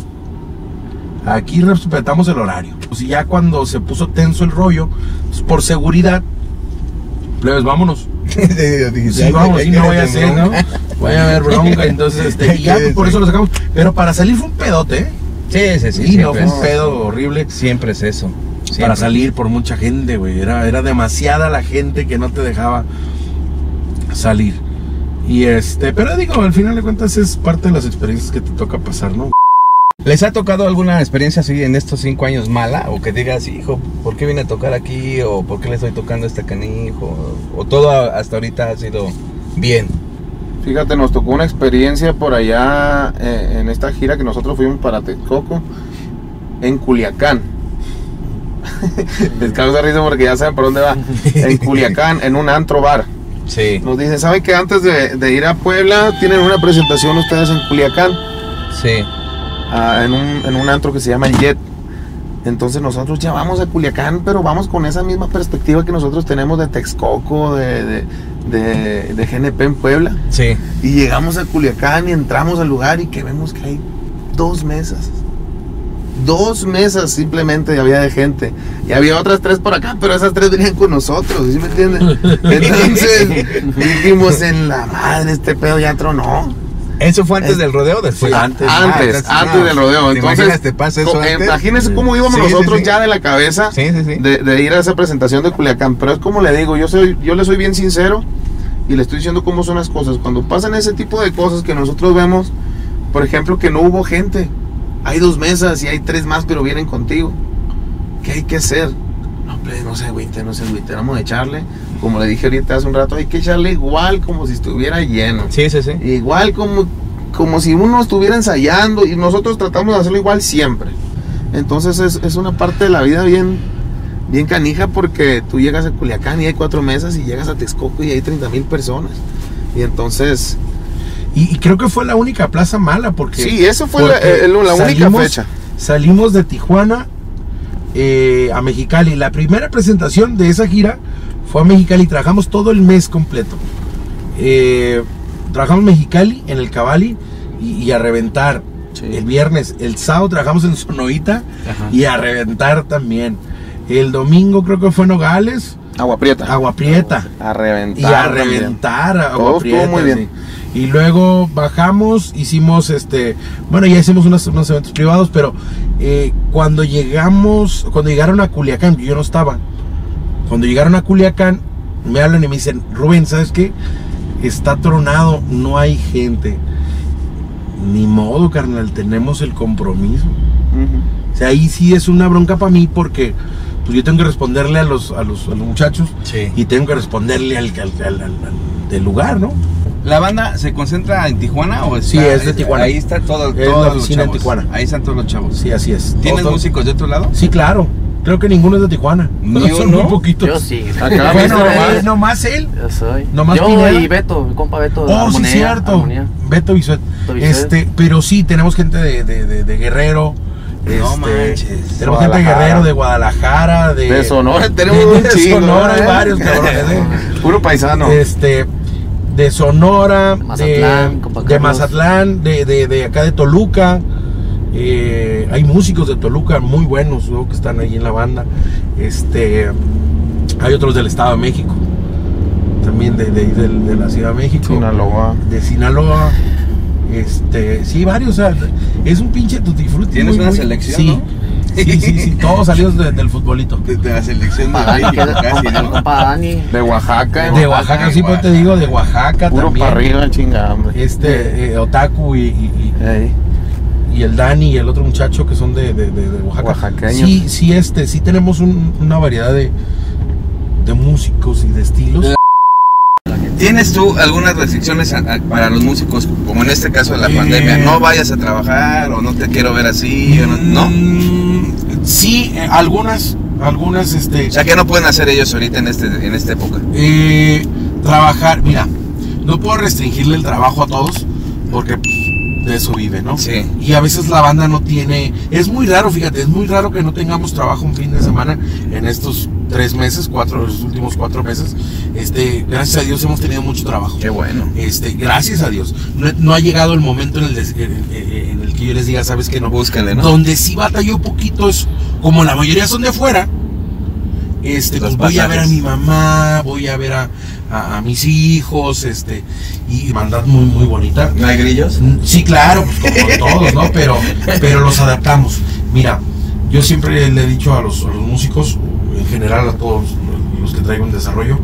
Aquí respetamos el horario. Pues y ya cuando se puso tenso el rollo, pues, por seguridad, plebes, vámonos. Sí, vamos, y no vaya a ser, ¿no? Vaya a haber bronca, entonces, este, y ya por eso lo sacamos. Pero para salir fue un pedote, ¿eh? Sí, sí, sí. Sí, no, fue un pedo horrible. Siempre es eso. Para salir por mucha gente, güey. Era, era demasiada la gente que no te dejaba salir. Y este, pero digo, al final de cuentas es parte de las experiencias que te toca pasar, ¿no? ¿Les ha tocado alguna experiencia así en estos cinco años mala? O que digas, hijo, ¿por qué vine a tocar aquí? ¿O por qué le estoy tocando a este canijo? ¿O todo hasta ahorita ha sido bien? Fíjate, nos tocó una experiencia por allá eh, en esta gira que nosotros fuimos para Texcoco, en Culiacán. Les causa risa porque ya saben por dónde va. En Culiacán, en un antro bar. Sí. Nos dicen, ¿saben que antes de, de ir a Puebla tienen una presentación ustedes en Culiacán? Sí. Ah, en, un, en un antro que se llama el Jet. Entonces nosotros ya vamos a Culiacán, pero vamos con esa misma perspectiva que nosotros tenemos de Texcoco, de, de, de- de GNP en Puebla. Sí. Y llegamos a Culiacán y entramos al lugar y que vemos que hay dos mesas. Dos mesas simplemente había de gente. Y había otras tres por acá, pero esas tres venían con nosotros, ¿sí me entienden? Entonces dijimos en la madre, este pedo ya tronó. ¿Eso fue antes del rodeo o después? Sí, antes. Ah, Antes, antes no, del rodeo. ¿te Entonces, te pasa eso antes? imagínense cómo íbamos Sí, nosotros sí. ya de la cabeza de, de ir a esa presentación de Culiacán. Pero es como le digo, yo soy, yo le soy bien sincero y le estoy diciendo cómo son las cosas. Cuando pasan ese tipo de cosas que nosotros vemos, por ejemplo, que no hubo gente, hay dos mesas y hay tres más, pero vienen contigo. ¿Qué hay que hacer? No, plebe, no se agüite, no se agüite, vamos a echarle. Como le dije ahorita hace un rato, hay que echarle igual como si estuviera lleno. Sí, sí, sí. Igual como, como si uno estuviera ensayando y nosotros tratamos de hacerlo igual siempre. Entonces es, es una parte de la vida bien, bien canija porque tú llegas a Culiacán y hay cuatro mesas y llegas a Texcoco y hay 30 mil personas. Y entonces, Y, y creo que fue la única plaza mala porque... sí, eso fue la, porque eh, la única salimos- fecha. Salimos de Tijuana eh, a Mexicali. La primera presentación de esa gira fue a Mexicali. Trabajamos todo el mes completo. Eh, trabajamos en Mexicali, en el Cabali y, y a reventar. El viernes, el sábado trabajamos en Sonoita y a reventar también. El domingo creo que fue Nogales, Agua Prieta. Agua Prieta. A reventar. Y a reventar Todo Agua Prieta, muy bien. sí. Y luego bajamos, hicimos este, bueno, ya hicimos unos, unos eventos privados, pero eh, cuando llegamos, cuando llegaron a Culiacán, yo no estaba. Cuando llegaron a Culiacán, me hablan y me dicen, Rubén, ¿sabes qué? Está tronado, no hay gente. Ni modo, carnal, tenemos el compromiso. O sea, ahí sí es una bronca para mí porque pues yo tengo que responderle a los, a los, a los muchachos Sí. y tengo que responderle al, al, al- al- al- del lugar, ¿no? ¿La banda se concentra en Tijuana o está- Sí, es de Tijuana. Ahí está todo, Es todos la los oficina en chavos. Tijuana. Ahí están todos los chavos. Sí, así es. ¿Tienes Todos- músicos de otro lado? Sí, claro. Creo que ninguno es de Tijuana. Ni Son uno. muy poquitos. Yo sí. Acá, bueno, nomás. nomás él. Yo soy. Nomás Yo Pineda. y Beto, mi compa Beto. de Oh, sí, Armonía, cierto. Armonía. Beto Bisuet. Este, pero sí, tenemos gente de, de, de- de Guerrero. No este, manches. Tenemos gente de. Guerrero, de Guadalajara, de, De Sonora tenemos de- un de chingo, Sonora hay ¿eh? varios cabrones, ¿eh? Puro paisano. Este, de Sonora, Mazatlán, de, de. Mazatlán, de, de- de acá de Toluca. Eh, hay músicos de Toluca muy buenos ¿no? que están ahí en la banda. Este, hay otros del Estado de México, también de, de- de- de la Ciudad de México, Sinaloa. de Sinaloa. Este, sí, varios. O sea, es un pinche tutti frutti. Tienes muy, una muy- selección, sí, ¿no? Sí, sí, sí, todos salidos de- del futbolito. De, de la selección de casi, ¿no? De Oaxaca. De Oaxaca, sí, pues te digo, de Oaxaca Puro también. para arriba, chinga, hombre. Este, eh, Otaku y, y- y- y el Dani y el otro muchacho que son de, de- de- de Oaxaca. Oaxaqueños. Sí, sí, este, sí tenemos un- una variedad de, de músicos y de estilos. ¿Tienes tú algunas restricciones a- a- para los músicos, como en este caso de la Eh. pandemia? No vayas a trabajar o no te quiero ver así, o no, ¿no? Mm, sí, eh, algunas, algunas, este, O sea, ¿qué no pueden hacer ellos ahorita en, este, en esta época? eh, trabajar, mira, no puedo restringirle el trabajo a todos porque pues, de eso vive, ¿no? Sí. Y a veces la banda no tiene, es muy raro, fíjate, es muy raro que no tengamos trabajo un fin de semana en estos tres meses, cuatro, los últimos cuatro meses. Este, gracias a Dios hemos tenido mucho trabajo. Qué bueno. Este, gracias a Dios. No, no ha llegado el momento en el, en, en- el que yo les diga, sabes que no. Búscale, ¿no? Donde sí batalló poquito es, como la mayoría son de fuera, este, pues voy a ver a mi mamá, voy a ver a, a- a mis hijos, este, y maldad muy, muy bonita. ¿No hay grillos? Mm, Sí, claro, pues como todos, ¿no? Pero, pero los adaptamos. Mira, yo siempre le he dicho a los, a los músicos, en general a todos los que traigo en desarrollo,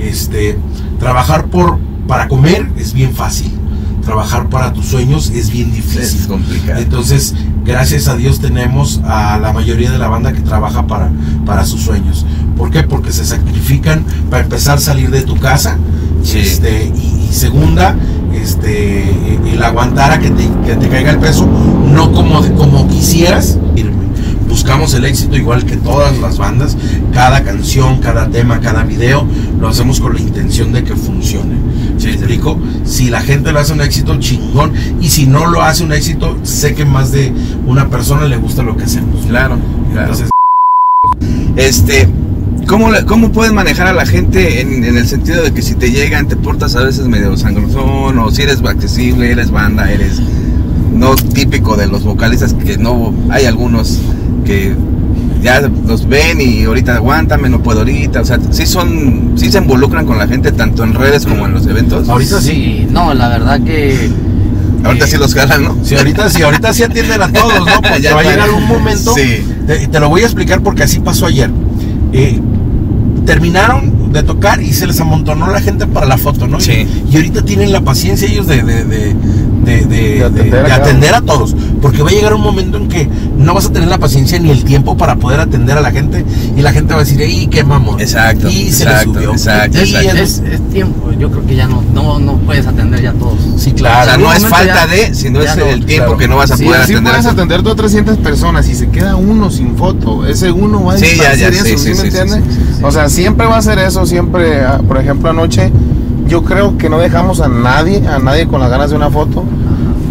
este, trabajar por, para comer es bien fácil. Trabajar para tus sueños es bien difícil. Es complicado. Entonces, gracias a Dios tenemos a la mayoría de la banda que trabaja para, para sus sueños. ¿Por qué? Porque se sacrifican para empezar a salir de tu casa. Sí. Este, y, y segunda, este, el aguantar a que te, que te caiga el peso, no como, de- como quisieras. irme. Buscamos el éxito igual que todas las bandas. Cada canción, cada tema, cada video, lo hacemos con la intención de que funcione. ¿Sí me explico? Si la gente lo hace un éxito, chingón. Y si no lo hace un éxito, sé que más de una persona le gusta lo que hacemos. Claro, claro. Entonces, Este, ¿cómo, ¿cómo puedes manejar a la gente en, en el sentido de que si te llegan, te portas a veces medio sangrosón, o si eres accesible, eres banda, eres no típico de los vocalistas, que no, hay algunos que ya los ven y ahorita aguántame, no puedo ahorita, o sea, sí son, sí se involucran con la gente tanto en redes como en los eventos. ahorita sí. Sí, no, la verdad que. Ahorita eh, sí los jalan, ¿no? Sí, ahorita sí, ahorita sí atienden a todos, ¿no? Porque Ya va a llegar un momento. Sí. Te, te lo voy a explicar porque así pasó ayer. Eh, terminaron de tocar y se les amontonó la gente para la foto, ¿no? Y- Sí. Y, ahorita tienen la paciencia ellos de, de, de, de- de- de- atender de a atender a todos. Porque va a llegar un momento en que no vas a tener la paciencia ni el tiempo para poder atender a la gente y la gente va a decir, ¡ey, qué mamón! Exacto, Y se le exacto, subió. exacto, Y Es, exacto. es- es tiempo, yo creo que ya no, no, no puedes atender ya a todos. Sí, O claro. sea, en no es falta ya- de, sino es no, el tiempo claro. que no vas a Sí, poder así atender. puedes a- atender tú a 300 personas y se queda uno sin foto. Ese uno va a Sí, ya, ya, sí, eso, sí, ¿sí, sí, me sí, entiendes? sí, sí, sí. O sea, siempre va a ser eso, siempre. ah, Por ejemplo, anoche yo creo que no dejamos a nadie, a nadie con las ganas de una foto,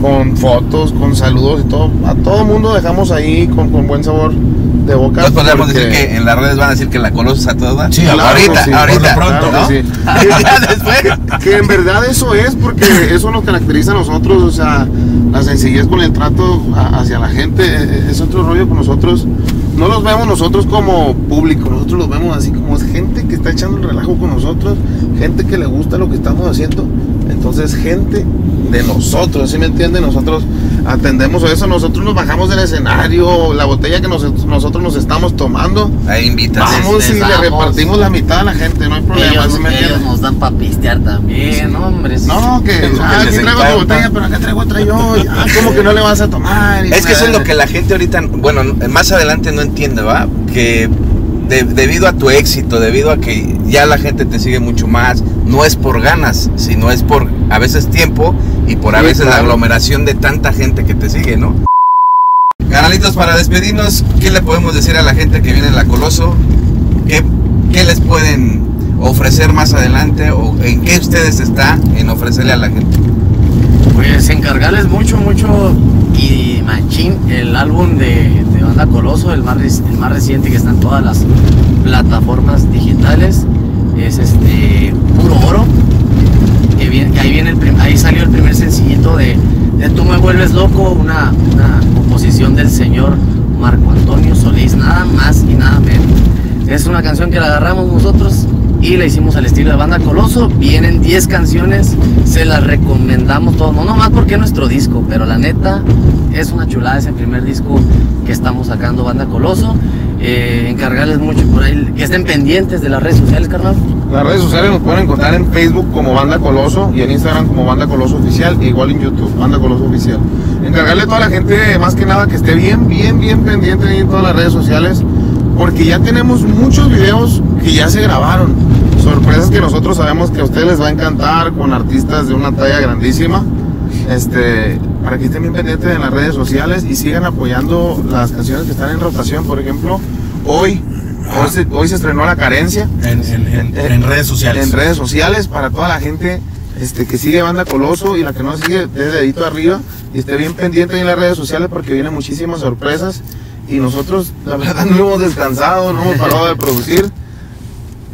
con fotos, con saludos y todo. A todo mundo dejamos ahí con, con buen sabor de boca. Entonces podríamos porque- decir que en las redes van a decir que la conoces a toda. Sí, Claro ahorita, sí, ahorita. pronto, ¿no? que sí. Después. Que en verdad eso es, porque eso nos caracteriza a nosotros, o sea, la sencillez con el trato hacia la gente, eh, es otro rollo con nosotros. No los vemos nosotros como público, nosotros los vemos así como es gente que está echando el relajo con nosotros, gente que le gusta lo que estamos haciendo, entonces gente de nosotros, ¿sí me entiende? Nosotros atendemos a eso, nosotros nos bajamos del escenario, la botella que nos- nosotros nos estamos tomando, invitas. vamos y le repartimos la mitad a la gente, no hay problema, Ellos, ¿sí me ellos nos dan para pistear también, hombre. sí. No, que ah, aquí traigo encanta. tu botella, pero acá traigo otra yo. Ah, ¿cómo que no le vas a tomar? Y Es que eso es lo que la gente ahorita, bueno, más adelante no entiende, ¿va? Que de- debido a tu éxito, debido a que ya la gente te sigue mucho más, no es por ganas, sino es por a veces tiempo y por a Sí, veces la aglomeración de tanta gente que te sigue, ¿no? Canalitos, para despedirnos, ¿qué le podemos decir a la gente que viene en la Coloso? ¿Qué, qué les pueden ofrecer más adelante o en qué ustedes están en ofrecerle a la gente? Pues encargarles mucho, mucho y Machín, el álbum de, de Banda Coloso, el más, el más reciente que está en todas las plataformas digitales, es este Puro Oro. Que, viene, ahí, viene el, ahí salió el primer sencillito de, de Tú me vuelves loco, una, una composición del señor Marco Antonio Solís, nada más y nada menos. Es una canción que la agarramos nosotros y la hicimos al estilo de banda Coloso. Vienen 10 canciones, se las recomendamos todos, no nomás porque es nuestro disco, pero la neta es una chulada ese primer disco que estamos sacando banda Coloso. Eh, encargarles mucho por ahí que estén pendientes de las redes sociales, carnal. Las redes sociales nos pueden encontrar en Facebook como Banda Coloso y en Instagram como Banda Coloso Oficial, igual en YouTube, Banda Coloso Oficial. Encargarle a toda la gente, más que nada, que esté bien, bien, bien pendiente en todas las redes sociales, porque ya tenemos muchos videos que ya se grabaron. Sorpresas que nosotros sabemos que a ustedes les va a encantar con artistas de una talla grandísima. Este, para que estén bien pendientes en las redes sociales y sigan apoyando las canciones que están en rotación. Por ejemplo, hoy, hoy, se, hoy se estrenó La Carencia En, en- en- en redes sociales. en redes sociales para toda la gente este, que sigue Banda Coloso y la que no sigue, dé dedito arriba y esté bien pendiente en las redes sociales porque vienen muchísimas sorpresas y nosotros la verdad no hemos descansado, no hemos parado de producir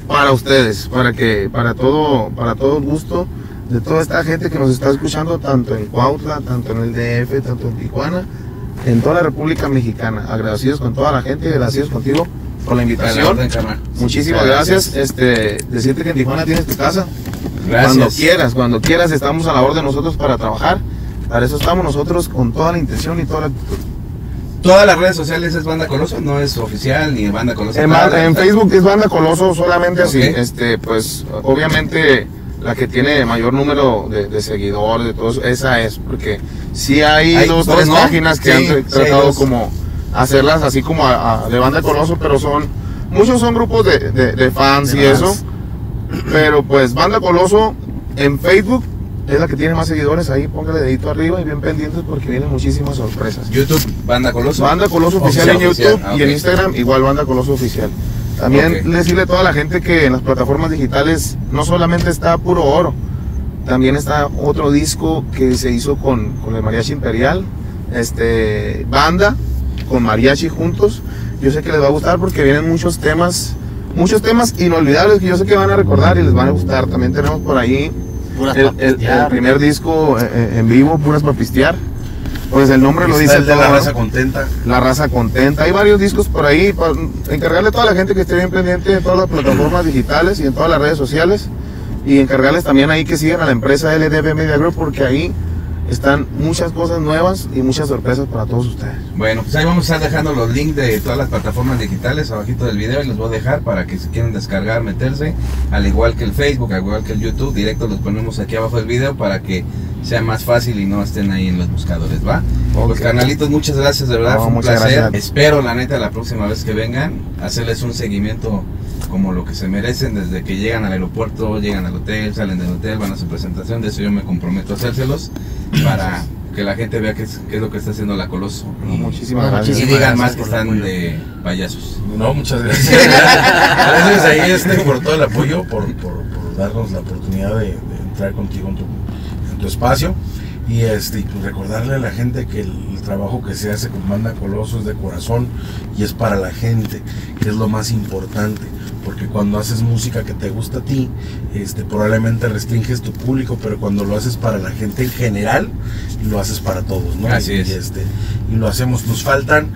para ustedes, para que para todo para todo el gusto de toda esta gente que nos está escuchando tanto en Cuautla, tanto en el DF, tanto en Tijuana, en toda la República Mexicana. Agradecidos con toda la gente, agradecidos contigo por la invitación. Muchísimas gracias. Este, decirte que en Tijuana tienes tu casa. Gracias. Cuando quieras, cuando quieras, estamos a la orden nosotros para trabajar. Para eso estamos nosotros con toda la intención y toda la actitud. Todas las redes sociales es Banda Coloso, no es oficial ni Banda Coloso. En, nada. en Facebook es Banda Coloso, solamente así. Ok. Este, pues, obviamente la que tiene mayor número de, de seguidores, de todo eso, esa es, porque sí hay, Hay dos, tres ¿no? páginas que Sí, han sí, tratado dos. como hacerlas así como a- a- de Banda Coloso, pero son, muchos son grupos de, de- de fans y fans. eso. Pero pues Banda Coloso en Facebook es la que tiene más seguidores, ahí póngale dedito arriba y bien pendientes porque vienen muchísimas sorpresas. YouTube, Banda Coloso. Banda Coloso Oficial en Oficial, YouTube ah, y en ok. Instagram igual Banda Coloso Oficial. También decirle a toda la gente que en las plataformas digitales no solamente está puro oro, también está otro disco que se hizo con, con el Mariachi Imperial, este, banda con Mariachi juntos. Yo sé que les va a gustar porque vienen muchos temas, muchos temas inolvidables que yo sé que van a recordar y les van a gustar. También tenemos por ahí Puras el, el- primer disco eh, eh, en vivo, Puras para pistear. Pues el nombre lo dice el de todo, la ¿no? raza contenta. La raza contenta. Hay varios discos por ahí. para encargarle a toda la gente que esté bien pendiente de todas las plataformas digitales y en todas las redes sociales. Y encargarles también ahí que sigan a la empresa LDB Media Group porque ahí están muchas cosas nuevas y muchas sorpresas para todos ustedes. Bueno, pues ahí vamos a estar dejando los links de todas las plataformas digitales abajito del video y los voy a dejar para que si quieren descargar, meterse, al igual que el Facebook, al igual que el YouTube, directo los ponemos aquí abajo del video para que sea más fácil y no estén ahí en los buscadores, ¿va? Pues Ok. carnalitos, muchas gracias, de verdad, No, fue un placer. gracias. Espero, la neta, la próxima vez que vengan, hacerles un seguimiento como lo que se merecen desde que llegan al aeropuerto, llegan al hotel, salen del hotel, van a su presentación, de eso yo me comprometo a hacérselos para que la gente vea qué es, qué es lo que está haciendo la Coloso. No, Y- muchísimas No, gracias. y digan gracias más que están apoyo. de payasos. No, muchas gracias. gracias ahí este, por todo el apoyo, por, por, por darnos la oportunidad de, de entrar contigo en tu, en tu espacio. Y este, pues recordarle a la gente que el, el trabajo que se hace con Banda Coloso es de corazón y es para la gente, que es lo más importante. Porque cuando haces música que te gusta a ti, este, probablemente restringes tu público, pero cuando lo haces para la gente en general, lo haces para todos, ¿no? Así y, es. y este, y lo hacemos. Nos faltan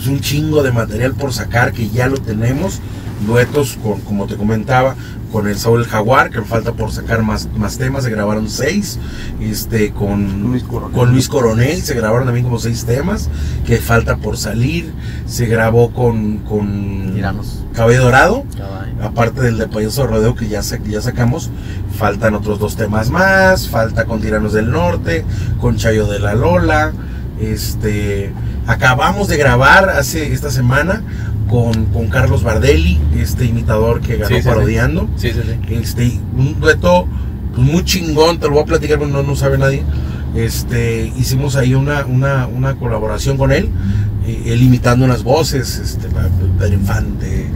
pues un chingo de material por sacar que ya lo tenemos. Duetos con, como te comentaba, con el Saúl Jaguar, que falta por sacar más, más temas, se grabaron seis. Este, con Luis Coronel. con Luis Coronel, se grabaron también como seis temas, que falta por salir. Se grabó con, con Tiranos. Cabello Dorado Caballo. aparte del de Payaso Rodeo que ya, ya sacamos, faltan otros dos temas más, falta con Tiranos del Norte, con Chayo de la Lola, este, acabamos de grabar hace esta semana con, con Carlos Bardelli, este imitador que ganó Sí, sí, parodiando, Sí, sí, sí. este, un dueto pues, muy chingón, te lo voy a platicar, pero no, no sabe nadie. Este, hicimos ahí una, una, una colaboración con él, eh, él imitando unas voces, este, Pedro Infante.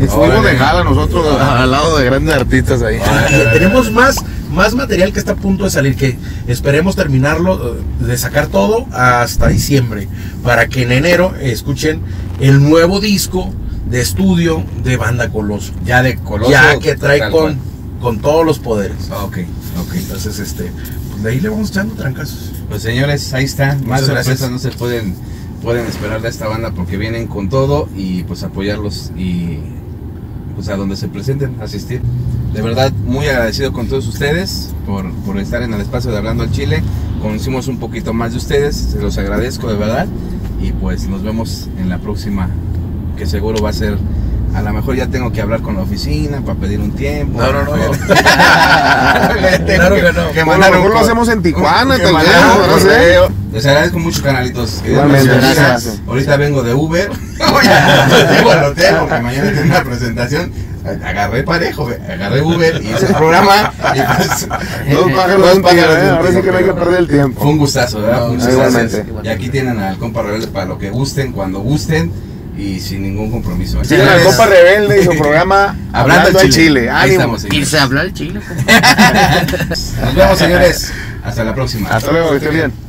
Estuvimos de jala nosotros al lado de grandes artistas ahí. Ah, y tenemos más, más material que está a punto de salir, que esperemos terminarlo, eh, de sacar todo hasta diciembre, para que en enero escuchen el nuevo disco de estudio de Banda Coloso. Ya de Coloso. ya que trae con con todos los poderes. Ok, ok. Entonces, este, pues de ahí le vamos echando trancazos. Pues señores, ahí está. Más sorpresas gracias. no se pueden, pueden esperar de esta banda porque vienen con todo y pues apoyarlos y pues a donde se presenten, asistir. De verdad, muy agradecido con todos ustedes por, por estar en el espacio de Hablando al Chile. Conocimos un poquito más de ustedes, se los agradezco de verdad. Y pues nos vemos en la próxima, que seguro va a ser. A lo mejor ya tengo que hablar con la oficina para pedir un tiempo. No, no, no. Claro que no. que A lo mejor lo hacemos en Tijuana, que tal vez, no sé. Les agradezco mucho, canalitos. Igualmente, gracias. Ahorita vengo de Uber. Llego al hotel porque mañana tengo una presentación. Agarré parejo, agarré Uber y hice el programa. Y pues, Dos pájaros un tiro, ¿eh? Ahora sí que no hay que perder el tiempo. Fue un gustazo, ¿verdad? No, Muchas igualmente. gracias. Y aquí tienen al compa rebelde para lo que gusten, cuando gusten y sin ningún compromiso. Sigan al compa rebelde y su programa Hablando al Chile. Ahí Ánimo. Irse a hablar el chile. Nos vemos, señores. Hasta la próxima. Hasta luego, que esté bien.